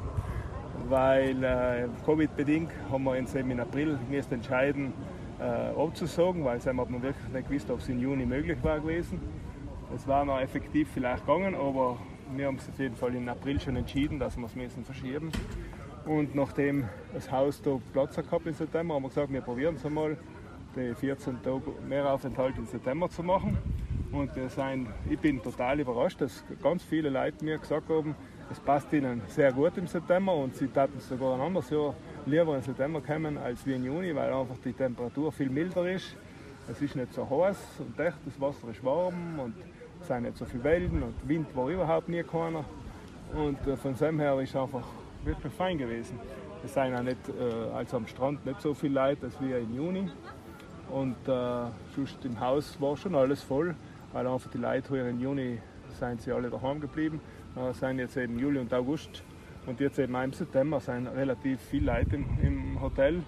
weil äh, Covid-bedingt haben wir uns im April müssen entscheiden, äh, abzusagen, weil es wirklich nicht gewusst, ob es im Juni möglich war gewesen. Es war noch effektiv vielleicht gegangen, aber wir haben es auf jeden Fall im April schon entschieden, dass wir es müssen verschieben. Und nachdem das Haus da Platz gehabt im September, haben wir gesagt, wir probieren es einmal, die 14 Tage Mehraufenthalt im September zu machen. Und wir sind, ich bin total überrascht, dass ganz viele Leute mir gesagt haben, es passt ihnen sehr gut im September und sie taten sogar ein anderes Jahr lieber im September kommen als wie im Juni, weil einfach die Temperatur viel milder ist. Es ist nicht so heiß und echt, das Wasser ist warm und sind nicht so viele Wellen und Wind war überhaupt nie keiner. Und äh, von dem her ist es einfach wirklich fein gewesen. Es sind auch nicht, äh, also am Strand nicht so viele Leute als wie im Juni. Und äh, sonst im Haus war schon alles voll, weil einfach die Leute hier im Juni sind sie alle daheim geblieben. Äh, sind jetzt eben Juli und August und jetzt eben im September sind relativ viele Leute im, im Hotel.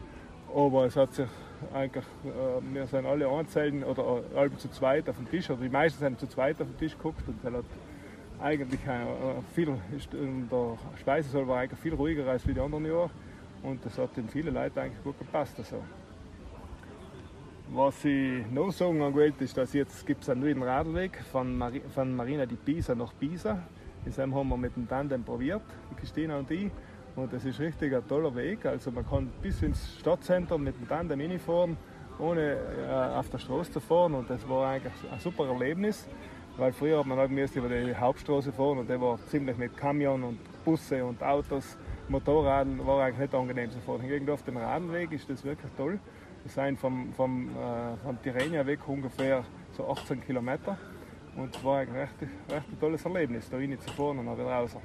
Aber es hat sich eigentlich, äh, wir sind alle einzeln oder alle zu zweit auf dem Tisch, oder die meisten sind zu zweit auf dem Tisch geguckt und es hat eigentlich äh, viel, der Speisesaal war eigentlich viel ruhiger als wie die anderen Jahre und das hat den vielen Leuten eigentlich gut gepasst. Also. Was ich noch sagen wollte, ist, dass jetzt gibt es einen neuen Radweg von, Mari von Marina di Pisa nach Pisa. Das haben wir mit dem Tandem probiert, Christina und ich. Und das ist richtig ein toller Weg. Also man kann bis ins Stadtzentrum mit dem Tandem hinfahren, ohne äh, auf der Straße zu fahren. Und das war eigentlich ein super Erlebnis, weil früher hat man halt über die Hauptstraße fahren und der war ziemlich mit Kamion und Busse und Autos. Motorraden war eigentlich nicht angenehm zu fahren. Hingegen auf dem Radweg ist das wirklich toll. Wir sind vom, vom, äh, vom Tirrenia weg ungefähr so 18 Kilometer. Und es war eigentlich ein recht, recht tolles Erlebnis, da rein zu fahren und dann wieder raus.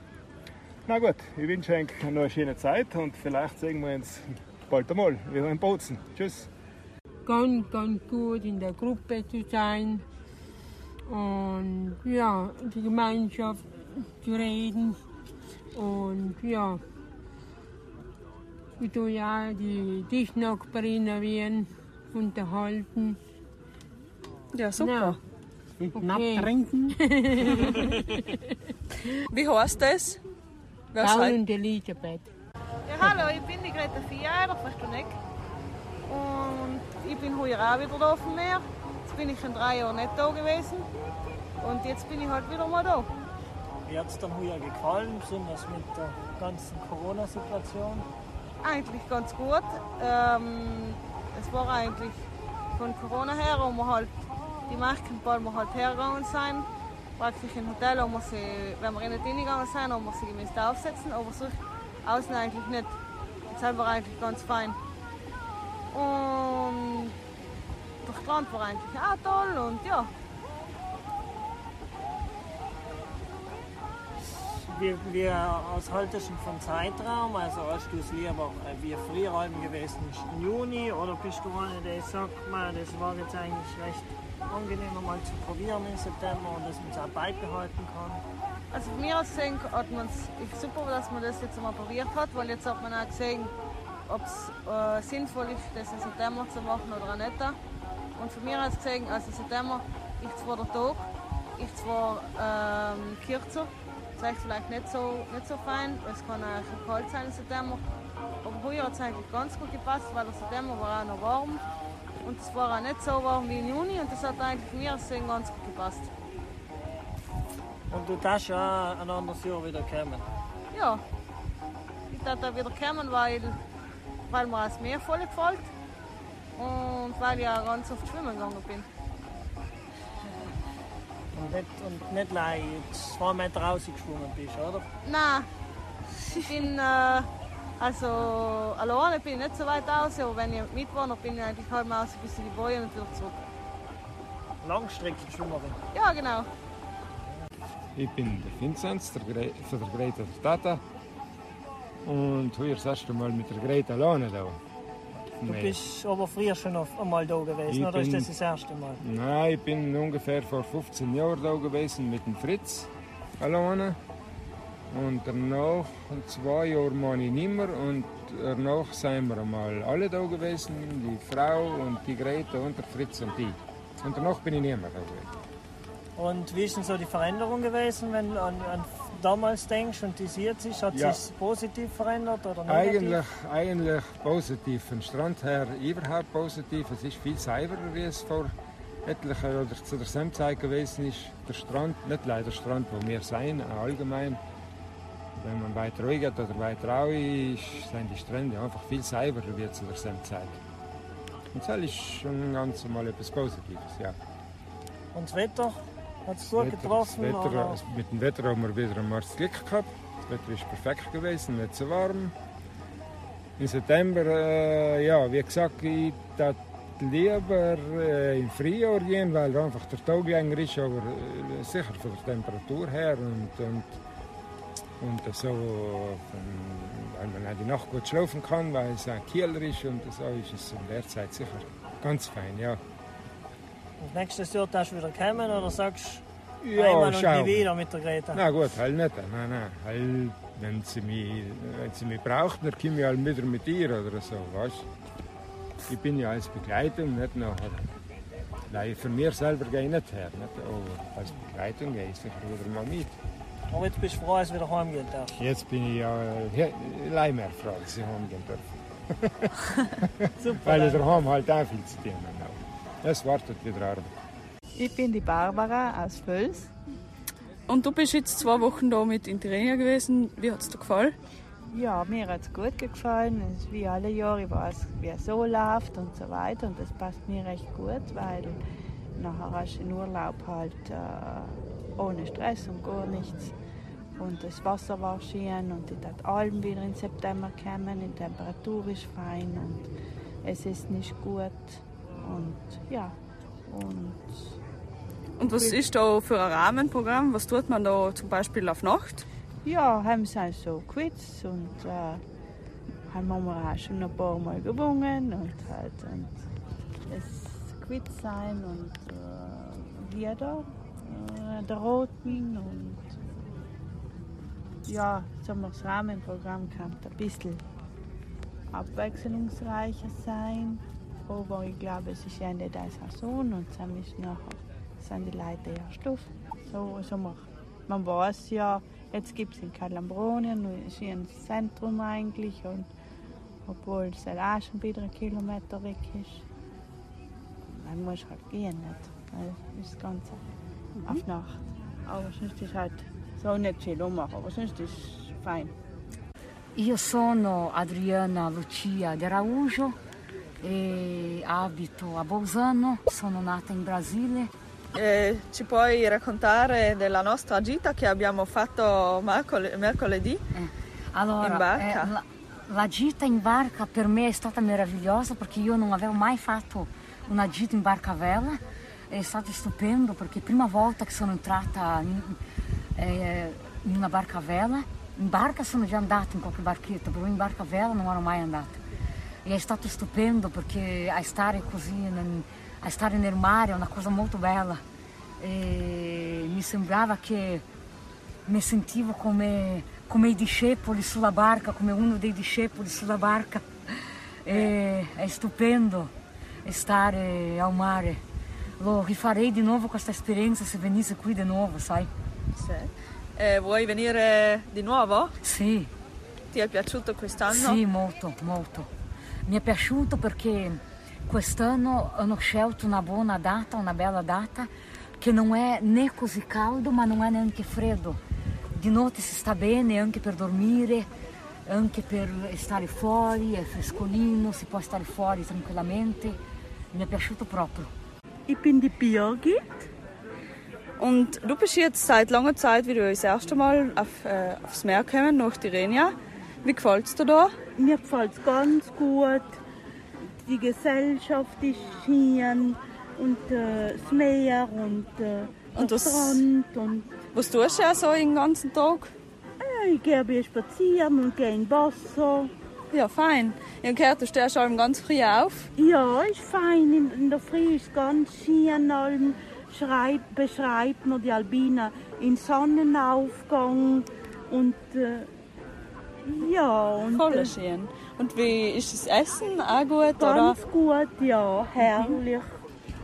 Na gut, ich wünsche euch noch eine schöne Zeit und vielleicht sehen wir uns bald einmal wieder in Bozen. Tschüss. Ganz, ganz gut in der Gruppe zu sein und ja, die Gemeinschaft zu reden und ja, ich tue ja die Tischnachbarin erwähnen, unterhalten. Ja, super. Ja. Okay. trinken. [laughs] Wie heißt das? Paul und Elisabeth. Ja, hallo, ich bin die Greta Vierer von Stuneck. Und ich bin heuer auch wieder da auf dem Meer. Jetzt bin ich schon drei Jahre nicht da gewesen. Und jetzt bin ich halt wieder mal da. Wie hat es dir heuer gefallen, besonders mit der ganzen Corona-Situation? Eigentlich ganz gut. Ähm, es war eigentlich von Corona her, wo wir halt die Masken bald wir halt hergegangen sind praktisch im Hotel, wo wir sie, wenn wir nicht reingegangen sind, haben wir sie müssen aufsetzen, aber so außen eigentlich nicht. Das war eigentlich ganz fein. Und durch Strand war eigentlich auch toll und ja. Wie, wie aus haltest du von Zeitraum? Also hast du es lieber äh, wie früher gewesen im Juni oder bist du einer, der sagt, man, das war jetzt eigentlich recht angenehm mal zu probieren im September und dass man es auch beibehalten kann? Also von mir aus gesehen hat man es super, dass man das jetzt mal probiert hat, weil jetzt hat man auch gesehen, ob es äh, sinnvoll ist, das im September zu machen oder auch nicht. Und von mir aus gesehen, also September ist zwar der Tag, ist zwar ähm, kürzer, ist vielleicht nicht so, nicht so fein, es kann auch kalt sein im September. Aber heuer hat es eigentlich ganz gut gepasst, weil der September war auch noch warm und es war auch nicht so warm wie im Juni und das hat eigentlich mir gesehen ganz gut gepasst. Und du darfst ja ein anderes Jahr wieder kommen? Ja, ich darf da wieder kommen, weil, weil mir das Meer voll gefällt und weil ich auch ganz oft schwimmen gegangen bin. [laughs] Und nicht, und nicht gleich zwei Meter rausgeschwommen bist, oder? Nein, ich bin äh, also alleine bin ich nicht so weit aus, aber wenn ich mitwohne, bin ich eigentlich halb aus bis in die Boje und wieder zurück. Langstreckenschwimmerin? Ja, genau. Ich bin der Vinzenz der Gre von der Greta der Tata. Und heute das erste Mal mit der Greta alleine da. Du bist aber früher schon einmal da gewesen, Ich oder ist bin- das das erste Mal? Nein, ich bin ungefähr vor 15 Jahren da gewesen mit dem Fritz alleine. Und danach, zwei Jahre meine ich nicht mehr. Und danach sind wir einmal alle da gewesen, die Frau und die Greta und der Fritz und ich. Und danach bin ich nicht mehr da gewesen. Und wie ist denn so die Veränderung gewesen, wenn du an, an damals denkst und das jetzt ist? Hat Ja. sich positiv verändert oder negativ? Eigentlich, eigentlich positiv. Von Strand her überhaupt positiv. Es ist viel sauberer, wie es vor etlichen oder zu der Samtzeit gewesen ist. Der Strand, nicht leider der Strand, wo wir sein, allgemein. Wenn man weiter ruhig geht oder weiter raus ist, sind die Strände einfach viel sauberer wie zu der Samtzeit. Und das ist schon ganz mal etwas Positives, ja. Und das Wetter? Hat es gut getroffen? Wetter, mit dem Wetter haben wir wieder einmal das Glück gehabt. Das Wetter ist perfekt gewesen, nicht so warm. Im September, äh, ja, wie gesagt, ich würde lieber äh, im Frühjahr gehen, weil einfach der Tag länger ist, aber äh, sicher von der Temperatur her und, und, und so, weil man auch die Nacht gut schlafen kann, weil es auch kühler ist und so ist es in der Zeit sicher ganz fein, ja. Und nächstes Jahr darfst du wieder kommen oder sagst du Ja, einmal und schauen nie wieder mit der Greta? Na gut, halt nicht. Nein, nein. Halt, wenn, sie mich, wenn sie mich braucht, dann komme ich halt wieder mit ihr oder so, weißt Ich bin ja als Begleitung, nicht nachher. Nein, für mich selber gehe ich nicht her, nicht? aber als Begleitung gehe ich sicher wieder mal mit. Aber jetzt bist du froh, dass du wieder heimgehen darfst. Jetzt bin ich ja äh, allein mehr froh, dass ich heimgehen darf. [laughs] Super, Weil ich daheim halt auch viel zu tun habe. Es wartet wieder Arbeit. Ich bin die Barbara aus Völs. Und du bist jetzt zwei Wochen da mit in Tirrenia gewesen. Wie hat es dir gefallen? Ja, mir hat es gut gefallen. Wie alle Jahre, ich weiß, wie es so läuft und so weiter. Und das passt mir recht gut, weil nachher hast du den Urlaub halt äh, ohne Stress und gar nichts. Und das Wasser war schön und die Alben wieder im September kommen. Die Temperatur ist fein und es ist nicht gut. Und ja, und Und was ist da für ein Rahmenprogramm? Was tut man da zum Beispiel auf Nacht? Ja, haben sie so Quiz und äh, haben wir auch schon ein paar Mal gewonnen und halt und es Quiz sein und äh, Lieder äh, der Roten und ja, jetzt haben wir das Rahmenprogramm gehabt, ein bisschen abwechslungsreicher sein, aber ich glaube, es ist Ende der Saison und dann ist nachher sind die Leute eher stuff. So, so man, weiß ja, jetzt gibt es in Kalambronien, ist hier ein Zentrum eigentlich, und obwohl es halt auch schon wieder ein Kilometer weg ist. Man muss halt gehen, nicht? Das ist das Ganze auf Nacht. Aber sonst ist halt so aber sonst ist es fein. Io sono Adriana Lucia de Araújo e abito a Bolzano, sono nata in Brasile. Eh, ci puoi raccontare della nostra gita che abbiamo fatto mercol- mercoledì Allora, in barca? eh, la, la gita in barca per me è stata meravigliosa perché io non avevo mai fatto una gita in barca a vela, è stato stupendo perché prima volta che sono entrata in, eh, in una barca a vela, in barca sono già andata in qualche barchetta, però in barca a vela non ero mai andata. E è stato stupendo perché a stare così, a stare nel mare è una cosa molto bella. E mi sembrava che mi sentivo come, come i discepoli sulla barca, come uno dei discepoli sulla barca. E è stupendo stare al mare. Lo rifarei di nuovo questa esperienza se venissi qui di nuovo, sai? Sì. Eh, vuoi venire di nuovo? Sì. Ti è piaciuto quest'anno? Sì, molto, molto. Mi è piaciuto perché quest'anno hanno scelto una buona data, una bella data, che non è né così caldo ma non è neanche freddo. Di notte si sta bene anche per dormire, anche per stare fuori, è frescolino, si può stare fuori tranquillamente. Mi è piaciuto proprio. Ich bin die Birgit. Und du bist jetzt seit langer Zeit wieder das erste Mal auf, äh, aufs Meer gekommen, nach Tirrenia. Wie gefällt es dir da? Mir gefällt es ganz gut. Die Gesellschaft ist hier und äh, das Meer und, äh, Und der was- Strand. Und, Was tust du ja so den ganzen Tag? äh, ich gehe ein bisschen spazieren und gehe in Wasser. Ja, fein. Ich gehört, du stehst allem ganz früh auf. Ja, ist fein. In, in der Früh ist ganz schön. Allem schreibt, beschreibt man die Albina in Sonnenaufgang. Und äh, ja. Und, Voll äh, schön. Und wie ist das Essen? Auch gut, Ganz oder? gut, ja. Herrlich.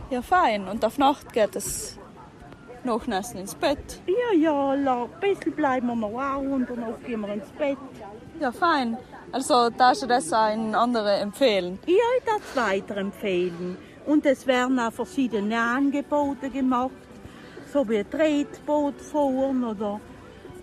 Ja, fein. Und auf Nacht geht es nachnessen ins Bett. Ja, ja, ein bisschen bleiben wir noch auch und danach gehen wir ins Bett. Ja, fein. Also, darfst du das an andere empfehlen? Ja, ich darf es weiterempfehlen. Und es werden auch verschiedene Angebote gemacht, so wie ein Tretboot fahren oder...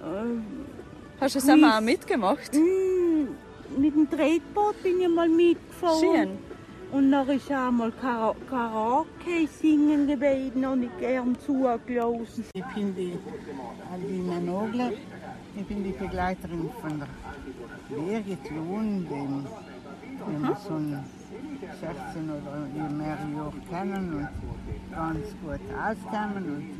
Äh, Hast du das einmal mitgemacht? Mm, mit dem Tretboot bin ich mal mitgefahren. Schön. Und dann ist auch mal Kara Karaoke singen gewesen und ich gern zugelassen. Ich bin die Albina Nogler. Ich bin die Begleiterin von der Birgit Lohn, den den wir schon 16 oder mehr Jahre kennen und ganz gut auskennen.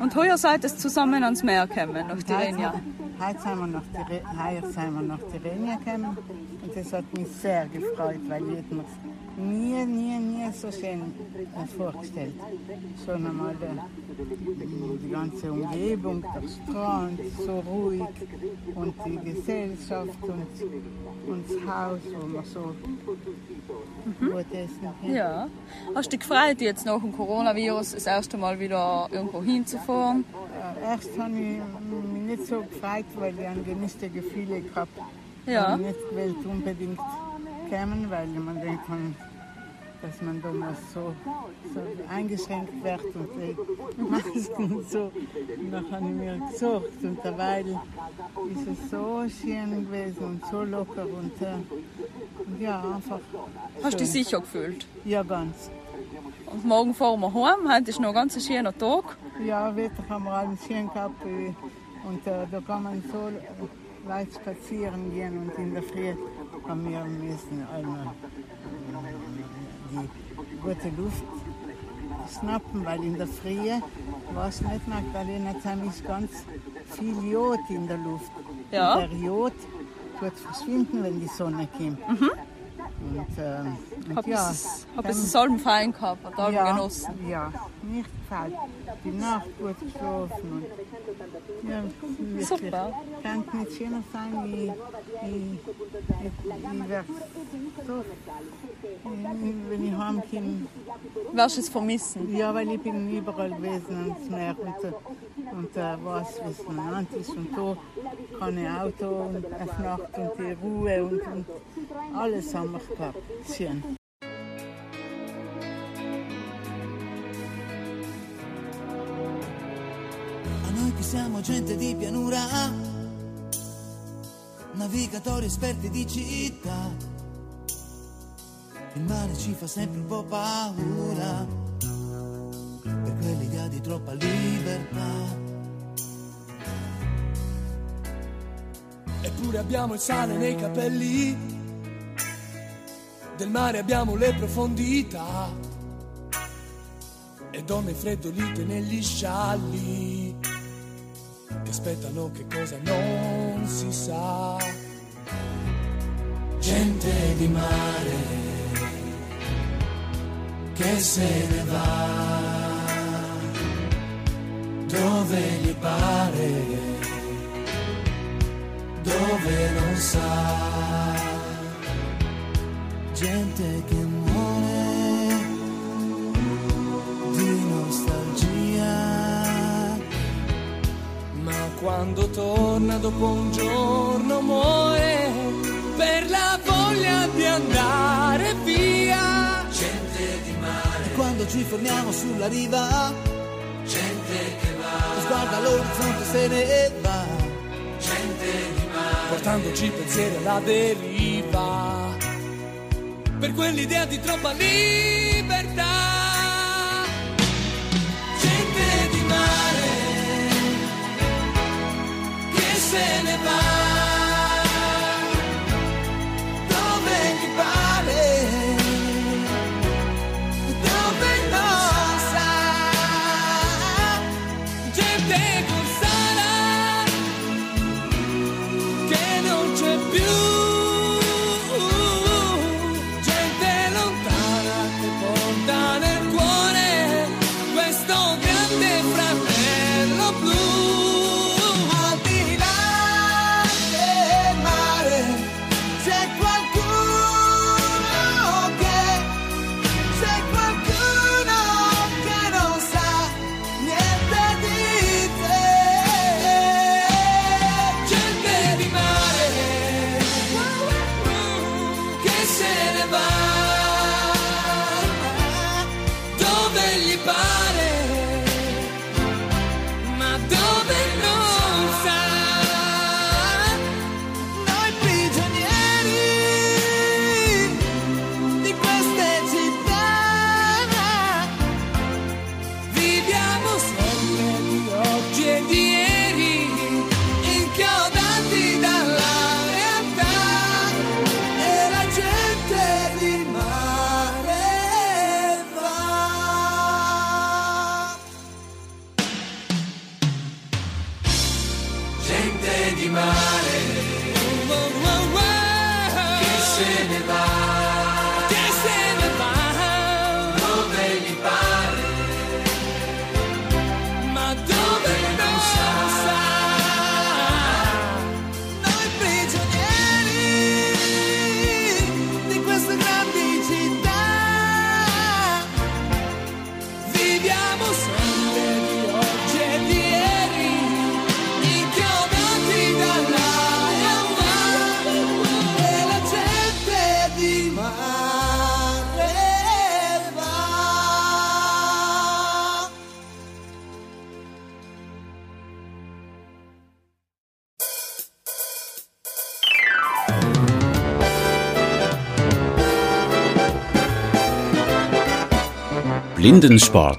Und heuer seid ihr zusammen ans Meer gekommen, nach Und Tirrenia. Heute sind wir nach Tire- heuer sind wir nach Tirrenia gekommen und das hat mich sehr gefreut, weil hätte mir nie, nie, nie so schön vorgestellt. Schon einmal die ganze Umgebung, der Strand, so ruhig und die Gesellschaft und, und das Haus, wo man so gut essen kann. Ja. Hast du dich gefreut, jetzt nach dem Coronavirus das erste Mal wieder irgendwo hinzufahren? Äh, Erst habe ich mich nicht so gefreut, weil ich an gemischte Gefühle gehabt Ja. Und nicht unbedingt kommen, weil man denkt, man, dass man da mal so, so eingeschränkt wird und die Masken und so. Und dann habe ich mir gesucht und derweil ist es so schön gewesen und so locker und, äh, ja, einfach. Hast du dich sicher gefühlt? Ja, ganz. Und morgen fahren wir heim. Heute ist noch ein ganz schöner Tag. Ja, Wetter haben wir alles schön gehabt und äh, da kann man so weit spazieren gehen und in der Früh haben wir müssen einmal die gute Luft schnappen, weil in der Früh, was nicht Magdalena, ist ganz viel Jod in der Luft. Ja. Und der Jod wird verschwinden, wenn die Sonne kommt. Und, äh, und Hab ja, es, hab dann- es allem fein gehabt, hat allem ja, genossen. Ja, mir gefällt. Die Nacht gut geschlafen. Und, ja, wirklich. Super. Kann nicht schöner sein, wie wie- wie- werde so, wenn ich heimkomme. Wirst du es vermissen? Ja, weil ich bin überall gewesen ans Meer und, und äh, weiß, wie es benannt ist. Und da kann ich Auto und auf Nacht und die Ruhe und, und alles haben wir gehabt. Schön. A noi che siamo gente di pianura, navigatori esperti di città, il mare ci fa sempre un po' paura, per quell'idea di troppa libertà. Eppure abbiamo il sale nei capelli, del mare abbiamo le profondità. e donne freddolite negli scialli che aspettano che cosa non si sa. Gente di mare che se ne va dove gli pare, dove non sa. Gente che muore di nostalgia, ma quando torna dopo un giorno muore per la voglia di andare via. Ci fermiamo sulla riva, gente che va. Sguarda l'orizzonte se ne va. Gente di mare. Portandoci pensieri alla deriva. Per quell'idea di troppa libertà. Gente di mare che se ne va. Blindensport.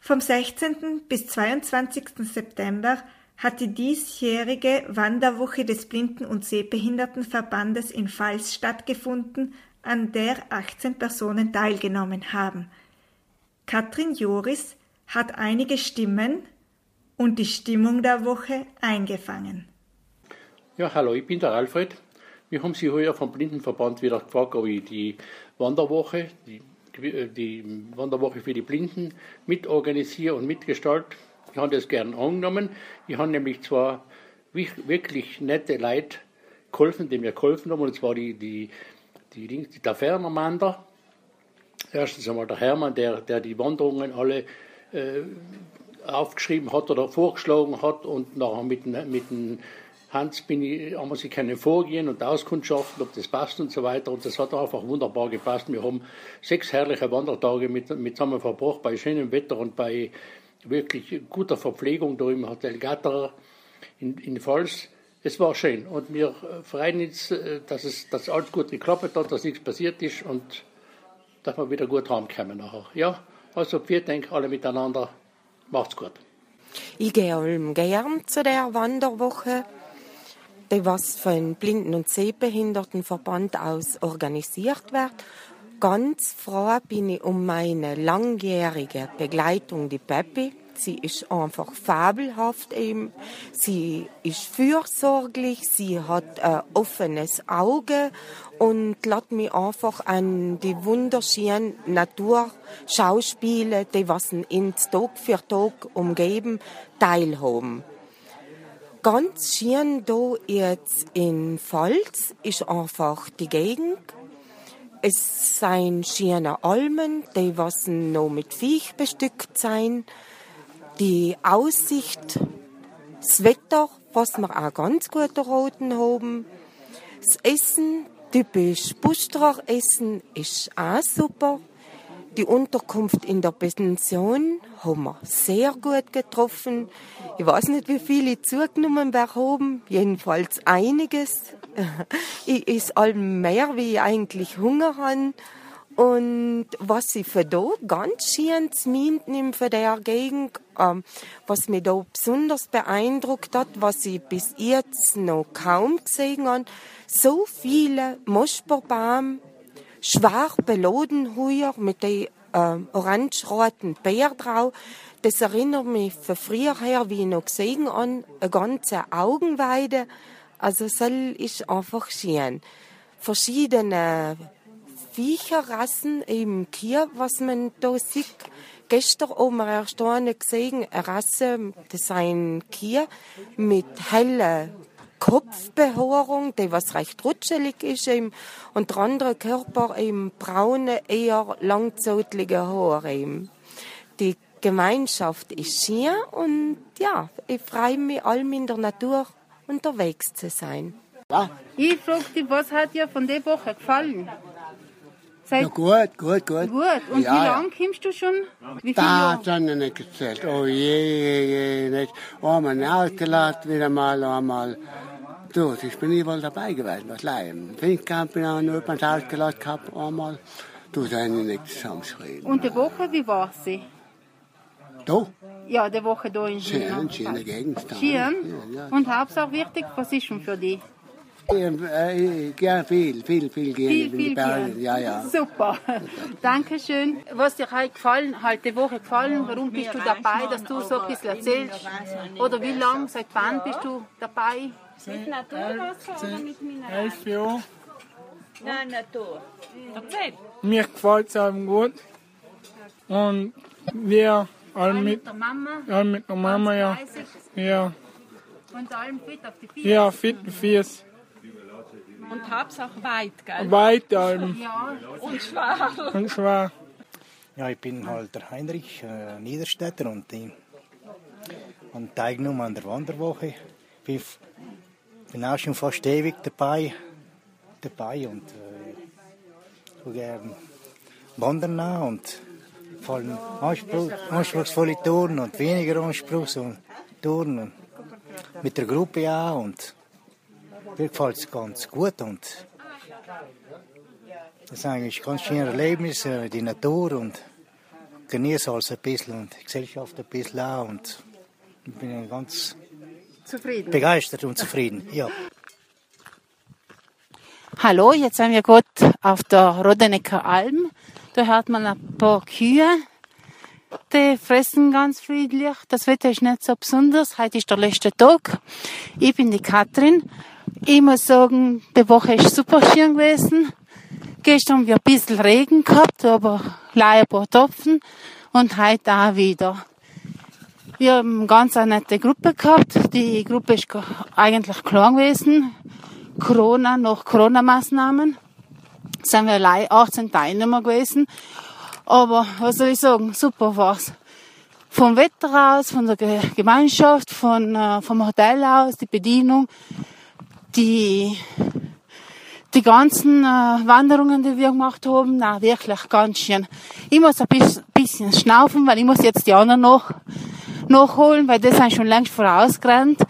Vom 16. bis 22. September hat die diesjährige Wanderwoche des Blinden- und Sehbehindertenverbandes in Pfalz stattgefunden, an der 18 Personen teilgenommen haben. Katrin Joris hat einige Stimmen und die Stimmung der Woche eingefangen. Ja, hallo, ich bin der Alfred. Wir haben Sie heuer vom Blindenverband wieder gefragt, ob ich die Wanderwoche, die, die Wanderwoche für die Blinden mitorganisiere und mitgestalte. Ich habe das gern angenommen. Ich habe nämlich zwar wirklich nette Leute geholfen, die mir geholfen haben, und zwar die, die, die, die der Fernermander. Erstens einmal der Hermann, der, der die Wanderungen alle äh, aufgeschrieben hat oder vorgeschlagen hat und nachher mit, mit dem Hans bin ich, haben wir sich keine Vorgehen und Auskundschaften, ob das passt und so weiter. Und das hat einfach wunderbar gepasst. Wir haben sechs herrliche Wandertage mit, mit zusammen verbracht, bei schönem Wetter und bei wirklich guter Verpflegung da im Hotel Gatter in, in Pfalz. Es war schön und wir freuen uns, äh, dass es dass alles gut geklappt hat, dass nichts passiert ist und dass wir wieder gut heimkommen nachher. Ja, also vielen Dank alle miteinander. Macht's gut. Ich gehe allem gern zu der Wanderwoche, die was von Blinden- und Sehbehindertenverband aus organisiert wird. Ganz froh bin ich um meine langjährige Begleitung, die Peppi. Sie ist einfach fabelhaft eben. Sie ist fürsorglich, sie hat ein offenes Auge und lässt mich einfach an die wunderschönen Naturschauspiele, die was ins Tag für Tag umgeben, teilhaben. Ganz schön da jetzt in Pfalz ist einfach die Gegend es sind schöne Almen, die was noch mit Viech bestückt sein. Die Aussicht, das Wetter, was wir auch ganz gut erraten haben. Das Essen, typisch Busterer Essen, ist auch super. Die Unterkunft in der Pension haben wir sehr gut getroffen. Ich weiß nicht, wie viele zugenommen haben, jedenfalls einiges. [laughs] ich esse allem mehr, wie ich eigentlich Hunger habe. Und was ich für da ganz schön mitnehme für der Gegend, ähm, was mich da besonders beeindruckt hat, was ich bis jetzt noch kaum gesehen habe, so viele Mosperbäume, schwer beladen heuer mit den äh, orange-roten Bär drauf. Das erinnert mich von früher her, wie ich noch gesehen habe, eine ganze Augenweide. Also es ist einfach schön. Verschiedene Viecherrassen im Tier, was man da sieht. Gestern haben wir erst eine gesehen, eine Rasse, das ist ein Kier mit heller Kopfbehaarung, die was recht rutschelig ist, eben, und der andere Körper eben braune, eher langzeitliche Haare. Eben. Die Gemeinschaft ist schön und ja, ich freue mich allem in der Natur unterwegs zu sein. Ich frage dich, was hat dir von der Woche gefallen? Seit ja, gut, gut, gut. Gut. Und ja, wie lange kommst du schon? Wie viel Da hat ich nicht gezählt. Oh je, je, je, nicht. Einmal ausgeladen, wieder mal, einmal. Du, ich bin überall dabei gewesen, was leihen. Pfingstkamp bin auch nur mal ausgeladen gehabt, einmal. Du, da habe ich nicht zusammengeschrieben. Und die Woche, wie war sie? Da? Ja, die Woche da in Schön, schöne Gegend. Schön. Ja, ja. Und Hauptsache wichtig, was ist schon für dich? Ja, viel, viel, viel gehen viel, viel Bergen. Ja, ja. Super. [laughs] Dankeschön. Was dir heute gefallen, halt die Woche gefallen? Warum bist du dabei, dass du so ein bisschen erzählst? Oder wie lange, seit wann bist du dabei? Mit Naturwasser oder mit Mineral? Jahre. Nein, Natur. Erzähl. Mir gefällt es einem gut. Und wir alle mit, mit der Mama? Ja, mit der Mama, ja. Ja. Und allem fit auf die Füße? Ja, fit auf die Füße. Und Hauptsache weit, gell? Weit allem. Ja, und schwer. Und schwer. Ja, ich bin halt der Heinrich äh, Niederstädter und ich und teilgenommen an der Wanderwoche. Bin, bin auch schon fast ewig dabei, dabei und äh, so gern wandern und vor allem Anspruch, anspruchsvolle Touren und weniger anspruchsvolle Touren und mit der Gruppe auch und mir gefällt es ganz gut und das ist eigentlich ein ganz schönes Erlebnis, äh, die Natur und genieße alles ein bisschen und die Gesellschaft ein bisschen auch und ich bin ganz zufrieden. begeistert und zufrieden. Ja. Hallo, jetzt sind wir gerade auf der Rodenecker Alm. Da hört man ein paar Kühe. Die fressen ganz friedlich. Das Wetter ist nicht so besonders. Heute ist der letzte Tag. Ich bin die Katrin ich muss sagen, die Woche ist super schön gewesen. Gestern haben wir ein bisschen Regen gehabt, aber leider ein paar Tropfen. Und heute auch wieder. Wir haben eine ganz nette Gruppe gehabt. Die Gruppe ist eigentlich klein gewesen. Corona, nach Corona-Maßnahmen. Sind wir allein 18 Teilnehmer gewesen. Aber, was soll ich sagen, super war's. Vom Wetter aus, von der Gemeinschaft, von, äh, vom Hotel aus, die Bedienung, die, die ganzen äh, Wanderungen, die wir gemacht haben, na wirklich ganz schön. Ich muss ein bisschen schnaufen, weil ich muss jetzt die anderen noch nachholen, weil die sind schon längst vorausgerannt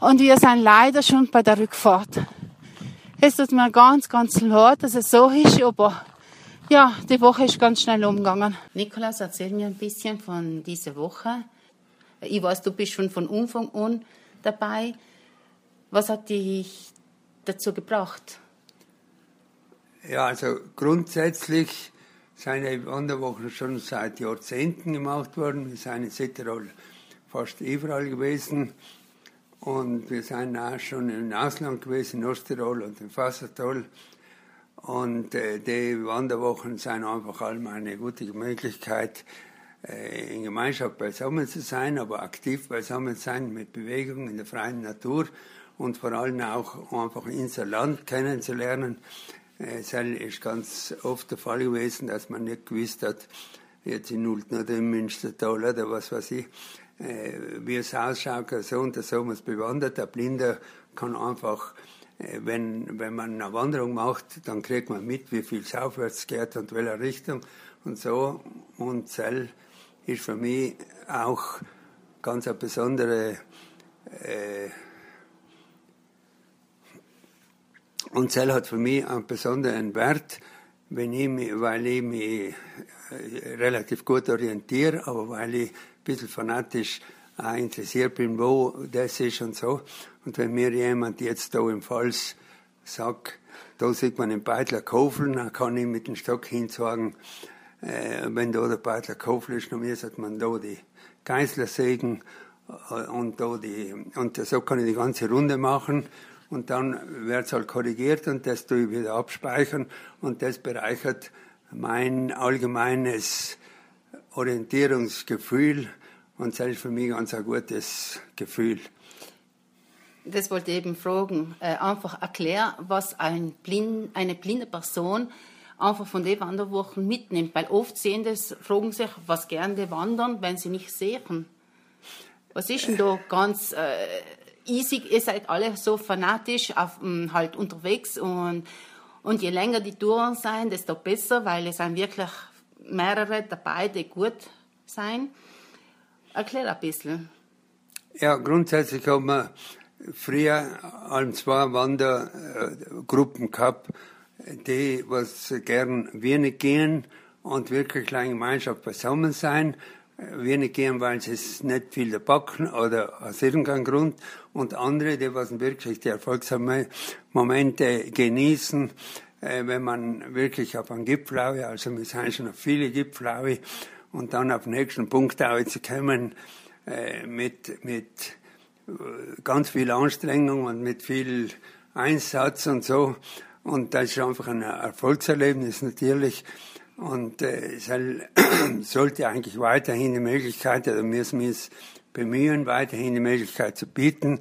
und wir sind leider schon bei der Rückfahrt. Es tut mir ganz, ganz leid, dass es so ist, aber ja, die Woche ist ganz schnell umgegangen. Nikolaus, erzähl mir ein bisschen von dieser Woche. Ich weiß, du bist schon von Anfang an dabei. Was hat dich dazu gebracht? Ja, also grundsätzlich sind die Wanderwochen schon seit Jahrzehnten gemacht worden. Wir sind in Südtirol fast überall gewesen. Und wir sind auch schon im Ausland gewesen, in Osttirol und im Fassertal. Und äh, die Wanderwochen sind einfach allem eine gute Möglichkeit, äh, in Gemeinschaft beisammen zu sein, aber aktiv beisammen zu sein mit Bewegung in der freien Natur und vor allem auch einfach unser Land kennenzulernen. Es ist ganz oft der Fall gewesen, dass man nicht gewusst hat, jetzt in Nulten oder im Münstertal oder was weiß ich, äh, wie es ausschaut, so und so es bewandert. Der Blinde kann einfach, äh, wenn, wenn man eine Wanderung macht, dann kriegt man mit, wie viel es aufwärts geht und welcher Richtung und so. Und Zell ist für mich auch ganz eine besondere äh, Und Zell hat für mich einen besonderen Wert, wenn ich mich, weil ich mich äh, relativ gut orientiere, aber weil ich bisschen fanatisch auch interessiert bin, wo das ist und so. Und wenn mir jemand jetzt da im Falls sagt, da sieht man den Beitler Kofel, dann kann ich mit dem Stock hinsagen, äh, wenn da der Beitler Kofel ist, dann müsste man da die Geißler sägen äh, und da die, und so kann ich die ganze Runde machen. Und dann wird es halt korrigiert und das tue ich wieder abspeichern. Und das bereichert mein allgemeines Orientierungsgefühl und ist für mich ganz ein gutes Gefühl. Das wollte ich eben fragen. Äh, einfach erklären, was ein blind, eine blinde Person einfach von den Wanderwochen mitnimmt. Weil oft sehen das, fragen sich, was gerne wandern, wenn sie nicht sehen. Was ist denn da ganz äh, easy, ihr seid alle so fanatisch auf, mm, halt unterwegs und, und je länger die Touren sein, desto besser, weil es sind wirklich mehrere dabei, die gut sein. Erklär ein bisschen. Ja, grundsätzlich haben wir früher allem zwei Wandergruppen gehabt, die was gern wenig gehen und wirklich kleine Gemeinschaft beisammen sein wenig gehen, weil sie es nicht viel backen oder aus irgendeinem Grund. Und andere, die was wirklich die Erfolgsmomente genießen, äh, wenn man wirklich auf einen Gipfel, also wir sind schon auf viele Gipfel, und dann auf den nächsten Punkt zu kommen, äh, mit, mit äh, ganz viel Anstrengung und mit viel Einsatz und so. Und das ist einfach ein Erfolgserlebnis natürlich. Und äh, [clears throat] sollte eigentlich weiterhin die Möglichkeit, oder müssen wir es bemühen, weiterhin die Möglichkeit zu bieten,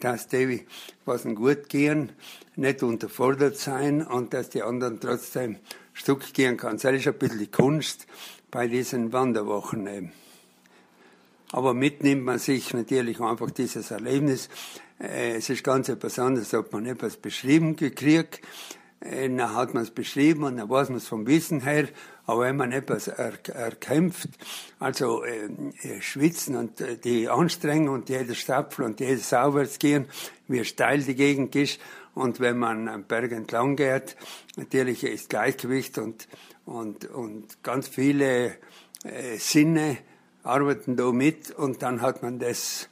dass die, was gut gehen, nicht unterfordert sein und dass die anderen trotzdem Stück gehen kann. Das ist ein bisschen die Kunst bei diesen Wanderwochen eben. Aber mitnimmt man sich natürlich einfach dieses Erlebnis. Äh, es ist ganz etwas anderes, ob man etwas beschrieben gekriegt äh, dann hat man es beschrieben und dann weiß man es vom Wissen her. Aber wenn man etwas er, erkämpft, also äh, äh, schwitzen und die Anstrengung und jeder Stapfel und jedes Aufwärtsgehen, wie steil die Gegend ist. Und wenn man am Berg entlang geht, natürlich ist Gleichgewicht und, und, und ganz viele äh, Sinne arbeiten da mit und dann hat man das,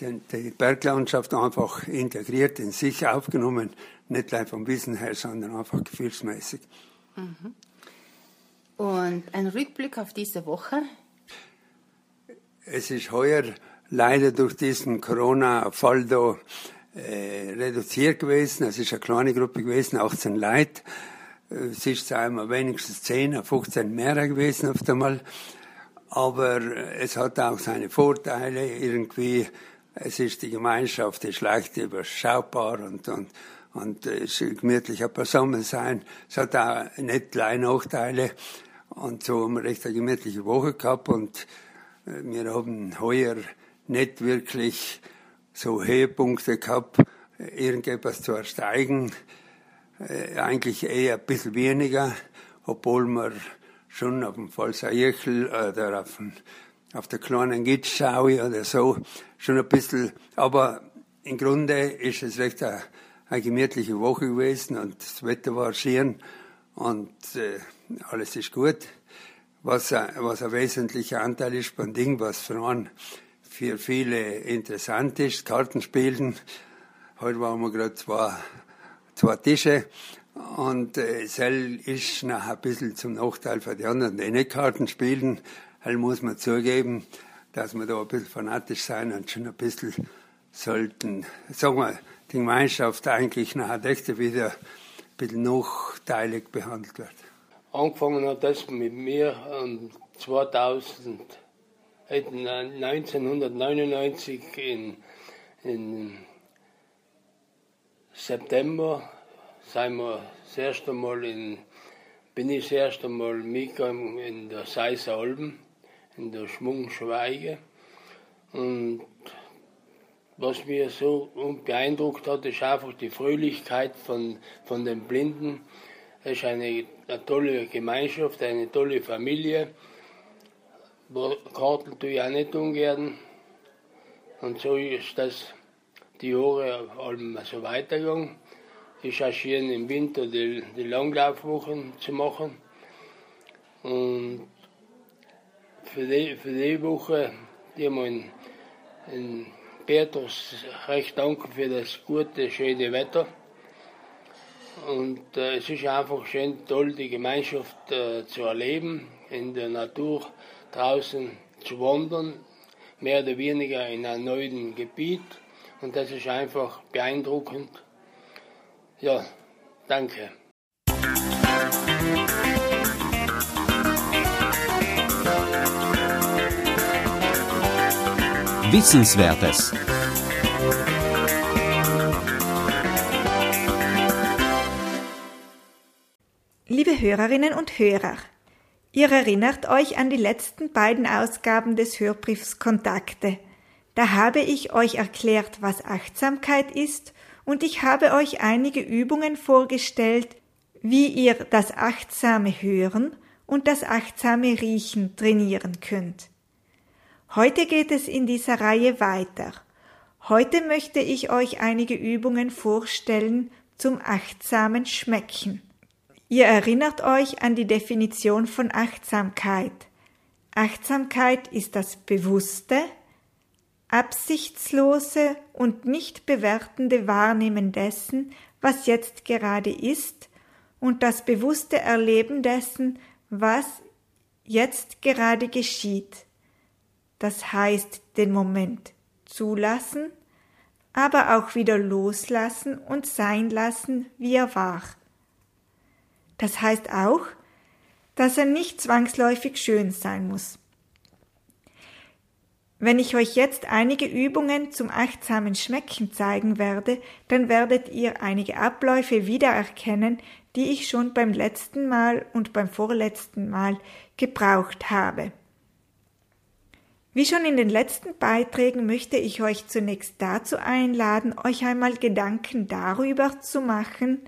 die, die Berglandschaft einfach integriert in sich aufgenommen nicht gleich vom Wissen her, sondern einfach gefühlsmäßig. Mhm. Und ein Rückblick auf diese Woche? Es ist heuer leider durch diesen Corona-Fall da äh, reduziert gewesen. Es ist eine kleine Gruppe gewesen, 18 Leute. Es ist einmal wenigstens 10, 15 mehr gewesen auf einmal. Aber es hat auch seine Vorteile irgendwie. Es ist die Gemeinschaft, ist leicht überschaubar und, und und äh, es ist gemütlicher beisammen sein. Es hat auch nicht kleine Nachteile. Und so haben wir recht eine gemütliche Woche gehabt und äh, wir haben heuer nicht wirklich so Höhepunkte gehabt, irgendetwas zu ersteigen. Äh, eigentlich eher ein bisschen weniger, obwohl wir schon auf dem Pfalzer oder auf, dem, auf der kleinen Gitschschaue oder so schon ein bisschen, aber im Grunde ist es recht ein eine gemütliche Woche gewesen und das Wetter war schön und äh, alles ist gut. Was, was ein wesentlicher Anteil ist beim Ding, was für einen für viele interessant ist, Kartenspielen. Heute waren wir gerade zwei, zwei Tische Und äh, Sell ist noch ein bisschen zum Nachteil für die anderen, die nicht Karten spielen. Halt muss man zugeben, dass wir da ein bisschen fanatisch sein und schon ein bisschen sollten, sagen wir, die Gemeinschaft eigentlich nach der wieder ein bisschen nachteilig behandelt wird. Angefangen hat das mit mir 2000, 1999 in, in September sind wir das erste Mal in, bin ich das erste Mal mitgegangen in der Seiser Alben, in der Schmungschweige. Und was mir so beeindruckt hat, ist einfach die Fröhlichkeit von, von den Blinden. Es ist eine, eine tolle Gemeinschaft, eine tolle Familie. Karten tue ich auch nicht ungern. Und so ist das die Jahre so weitergegangen. Ich schön im Winter die, die Langlaufwochen zu machen. Und für die, für die Woche, die haben wir in, in Petrus recht danken für das gute, schöne Wetter. Und äh, es ist einfach schön toll, die Gemeinschaft äh, zu erleben, in der Natur draußen zu wandern, mehr oder weniger in einem neuen Gebiet. Und das ist einfach beeindruckend. Ja, danke. Wissenswertes. Liebe Hörerinnen und Hörer, ihr erinnert euch an die letzten beiden Ausgaben des Hörbriefs Kontakte. Da habe ich euch erklärt, was Achtsamkeit ist und ich habe euch einige Übungen vorgestellt, wie ihr das achtsame Hören und das achtsame Riechen trainieren könnt. Heute geht es in dieser Reihe weiter. Heute möchte ich euch einige Übungen vorstellen zum achtsamen Schmecken. Ihr erinnert euch an die Definition von Achtsamkeit. Achtsamkeit ist das bewusste, absichtslose und nicht bewertende Wahrnehmen dessen, was jetzt gerade ist, und das bewusste Erleben dessen, was jetzt gerade geschieht. Das heißt, den Moment zulassen, aber auch wieder loslassen und sein lassen, wie er war. Das heißt auch, dass er nicht zwangsläufig schön sein muss. Wenn ich euch jetzt einige Übungen zum achtsamen Schmecken zeigen werde, dann werdet ihr einige Abläufe wiedererkennen, die ich schon beim letzten Mal und beim vorletzten Mal gebraucht habe. Wie schon in den letzten Beiträgen möchte ich euch zunächst dazu einladen, euch einmal Gedanken darüber zu machen,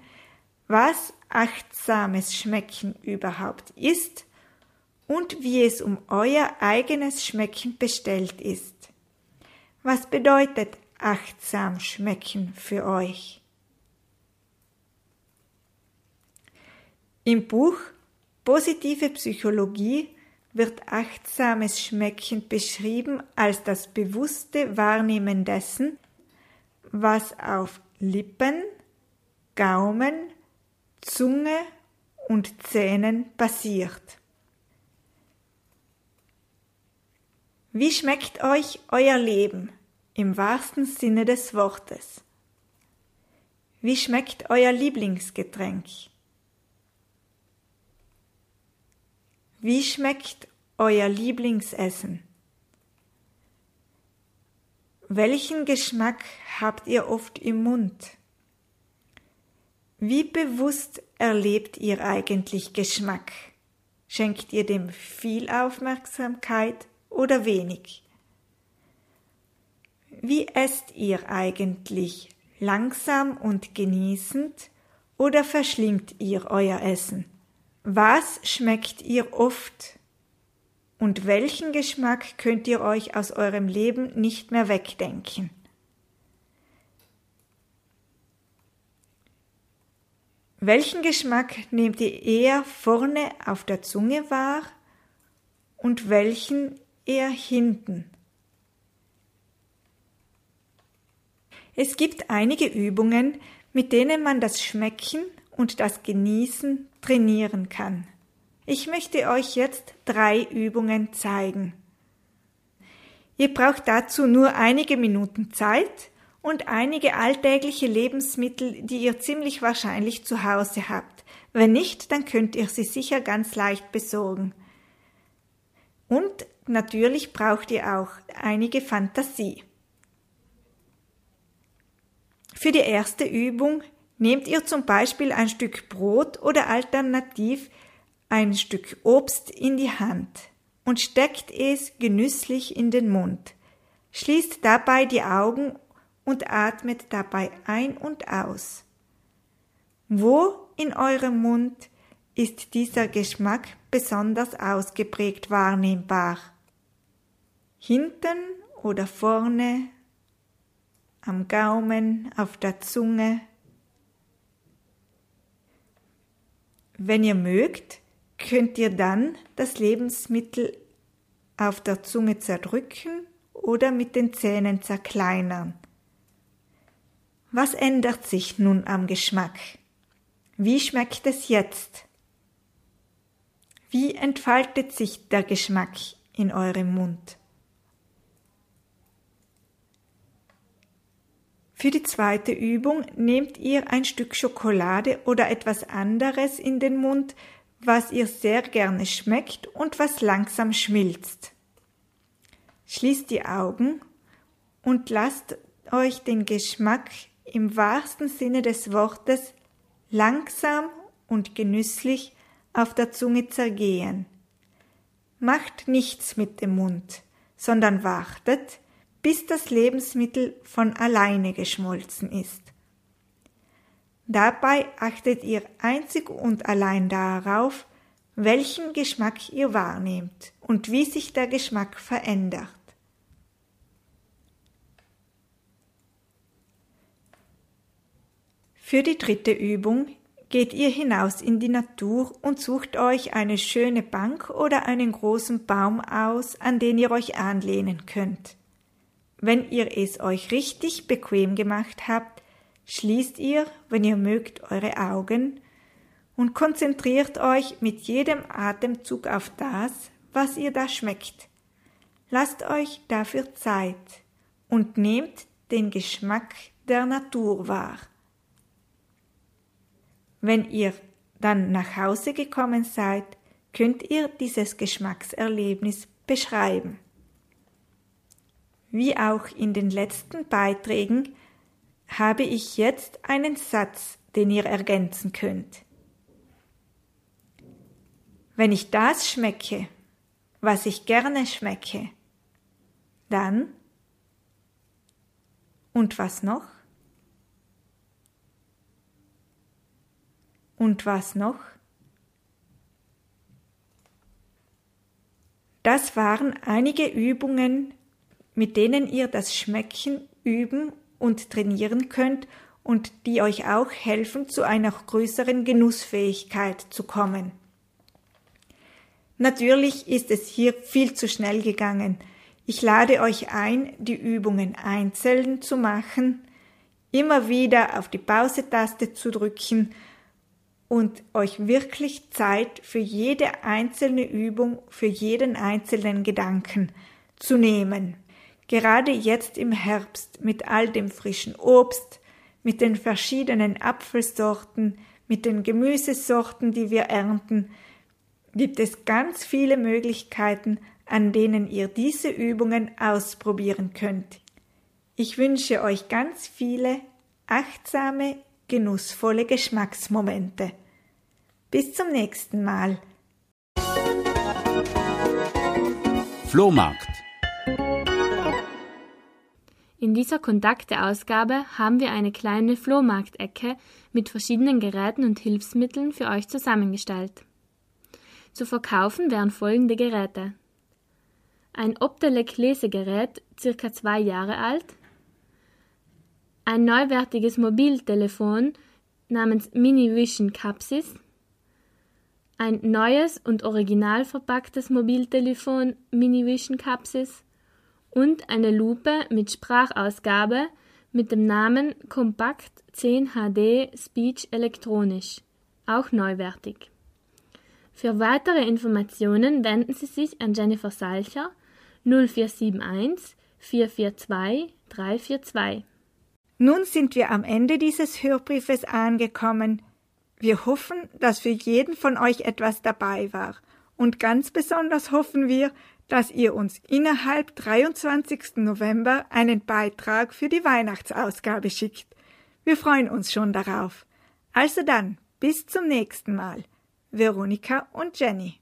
was achtsames Schmecken überhaupt ist und wie es um euer eigenes Schmecken bestellt ist. Was bedeutet achtsam schmecken für euch? Im Buch Positive Psychologie wird achtsames Schmecken beschrieben als das bewusste Wahrnehmen dessen, was auf Lippen, Gaumen, Zunge und Zähnen passiert. Wie schmeckt euch euer Leben im wahrsten Sinne des Wortes? Wie schmeckt euer Lieblingsgetränk? Wie schmeckt euer Lieblingsessen? Welchen Geschmack habt ihr oft im Mund? Wie bewusst erlebt ihr eigentlich Geschmack? Schenkt ihr dem viel Aufmerksamkeit oder wenig? Wie esst ihr eigentlich? Langsam und genießend oder verschlingt ihr euer Essen? Was schmeckt ihr oft? Und welchen Geschmack könnt ihr euch aus eurem Leben nicht mehr wegdenken? Welchen Geschmack nehmt ihr eher vorne auf der Zunge wahr und welchen eher hinten. Es gibt einige Übungen, mit denen man das Schmecken und das Genießen trainieren kann. Ich möchte euch jetzt drei Übungen zeigen. Ihr braucht dazu nur einige Minuten Zeit und einige alltägliche Lebensmittel, die ihr ziemlich wahrscheinlich zu Hause habt. Wenn nicht, dann könnt ihr sie sicher ganz leicht besorgen. Und natürlich braucht ihr auch einige Fantasie. Für die erste Übung nehmt ihr zum Beispiel ein Stück Brot oder alternativ ein Stück Obst in die Hand und steckt es genüsslich in den Mund. Schließt dabei die Augen und atmet dabei ein und aus. Wo in eurem Mund ist dieser Geschmack besonders ausgeprägt wahrnehmbar? Hinten oder vorne, am Gaumen, auf der Zunge? Wenn ihr mögt, könnt ihr dann das Lebensmittel auf der Zunge zerdrücken oder mit den Zähnen zerkleinern. Was ändert sich nun am Geschmack? Wie schmeckt es jetzt? Wie entfaltet sich der Geschmack in eurem Mund? Für die zweite Übung nehmt ihr ein Stück Schokolade oder etwas anderes in den Mund, was ihr sehr gerne schmeckt und was langsam schmilzt. Schließt die Augen und lasst euch den Geschmack im wahrsten Sinne des Wortes langsam und genüsslich auf der Zunge zergehen. Macht nichts mit dem Mund, sondern wartet, bis das Lebensmittel von alleine geschmolzen ist. Dabei achtet ihr einzig und allein darauf, welchen Geschmack ihr wahrnehmt und wie sich der Geschmack verändert. Für die dritte Übung geht ihr hinaus in die Natur und sucht euch eine schöne Bank oder einen großen Baum aus, an den ihr euch anlehnen könnt. Wenn ihr es euch richtig bequem gemacht habt, schließt ihr, wenn ihr mögt, eure Augen und konzentriert euch mit jedem Atemzug auf das, was ihr da schmeckt. Lasst euch dafür Zeit und nehmt den Geschmack der Natur wahr. Wenn ihr dann nach Hause gekommen seid, könnt ihr dieses Geschmackserlebnis beschreiben. Wie auch in den letzten Beiträgen habe ich jetzt einen Satz, den ihr ergänzen könnt. Wenn ich das schmecke, was ich gerne schmecke, dann und was noch? Und was noch? Das waren einige Übungen, mit denen ihr das Schmecken üben und trainieren könnt und die euch auch helfen, zu einer größeren Genussfähigkeit zu kommen. Natürlich ist es hier viel zu schnell gegangen. Ich lade euch ein, die Übungen einzeln zu machen, immer wieder auf die Pause-Taste zu drücken und euch wirklich Zeit für jede einzelne Übung, für jeden einzelnen Gedanken zu nehmen. Gerade jetzt im Herbst mit all dem frischen Obst, mit den verschiedenen Apfelsorten, mit den Gemüsesorten, die wir ernten, gibt es ganz viele Möglichkeiten, an denen ihr diese Übungen ausprobieren könnt. Ich wünsche euch ganz viele achtsame, genussvolle Geschmacksmomente. Bis zum nächsten Mal. Flohmarkt. In dieser Kontakte-Ausgabe haben wir eine kleine Flohmarktecke mit verschiedenen Geräten und Hilfsmitteln für euch zusammengestellt. Zu verkaufen wären folgende Geräte. Ein Optelec-Lesegerät, circa zwei Jahre alt. Ein neuwertiges Mobiltelefon namens Mini Vision Capsys ein neues und original verpacktes Mobiltelefon Minivision Capsys und eine Lupe mit Sprachausgabe mit dem Namen Kompakt 10 HD Speech Elektronisch auch neuwertig. Für weitere Informationen wenden Sie sich an Jennifer Salcher 0471 442 342. Nun sind wir am Ende dieses Hörbriefes angekommen. Wir hoffen, dass für jeden von euch etwas dabei war. Und ganz besonders hoffen wir, dass ihr uns innerhalb 23. November einen Beitrag für die Weihnachtsausgabe schickt. Wir freuen uns schon darauf. Also dann, bis zum nächsten Mal. Veronika und Jenny.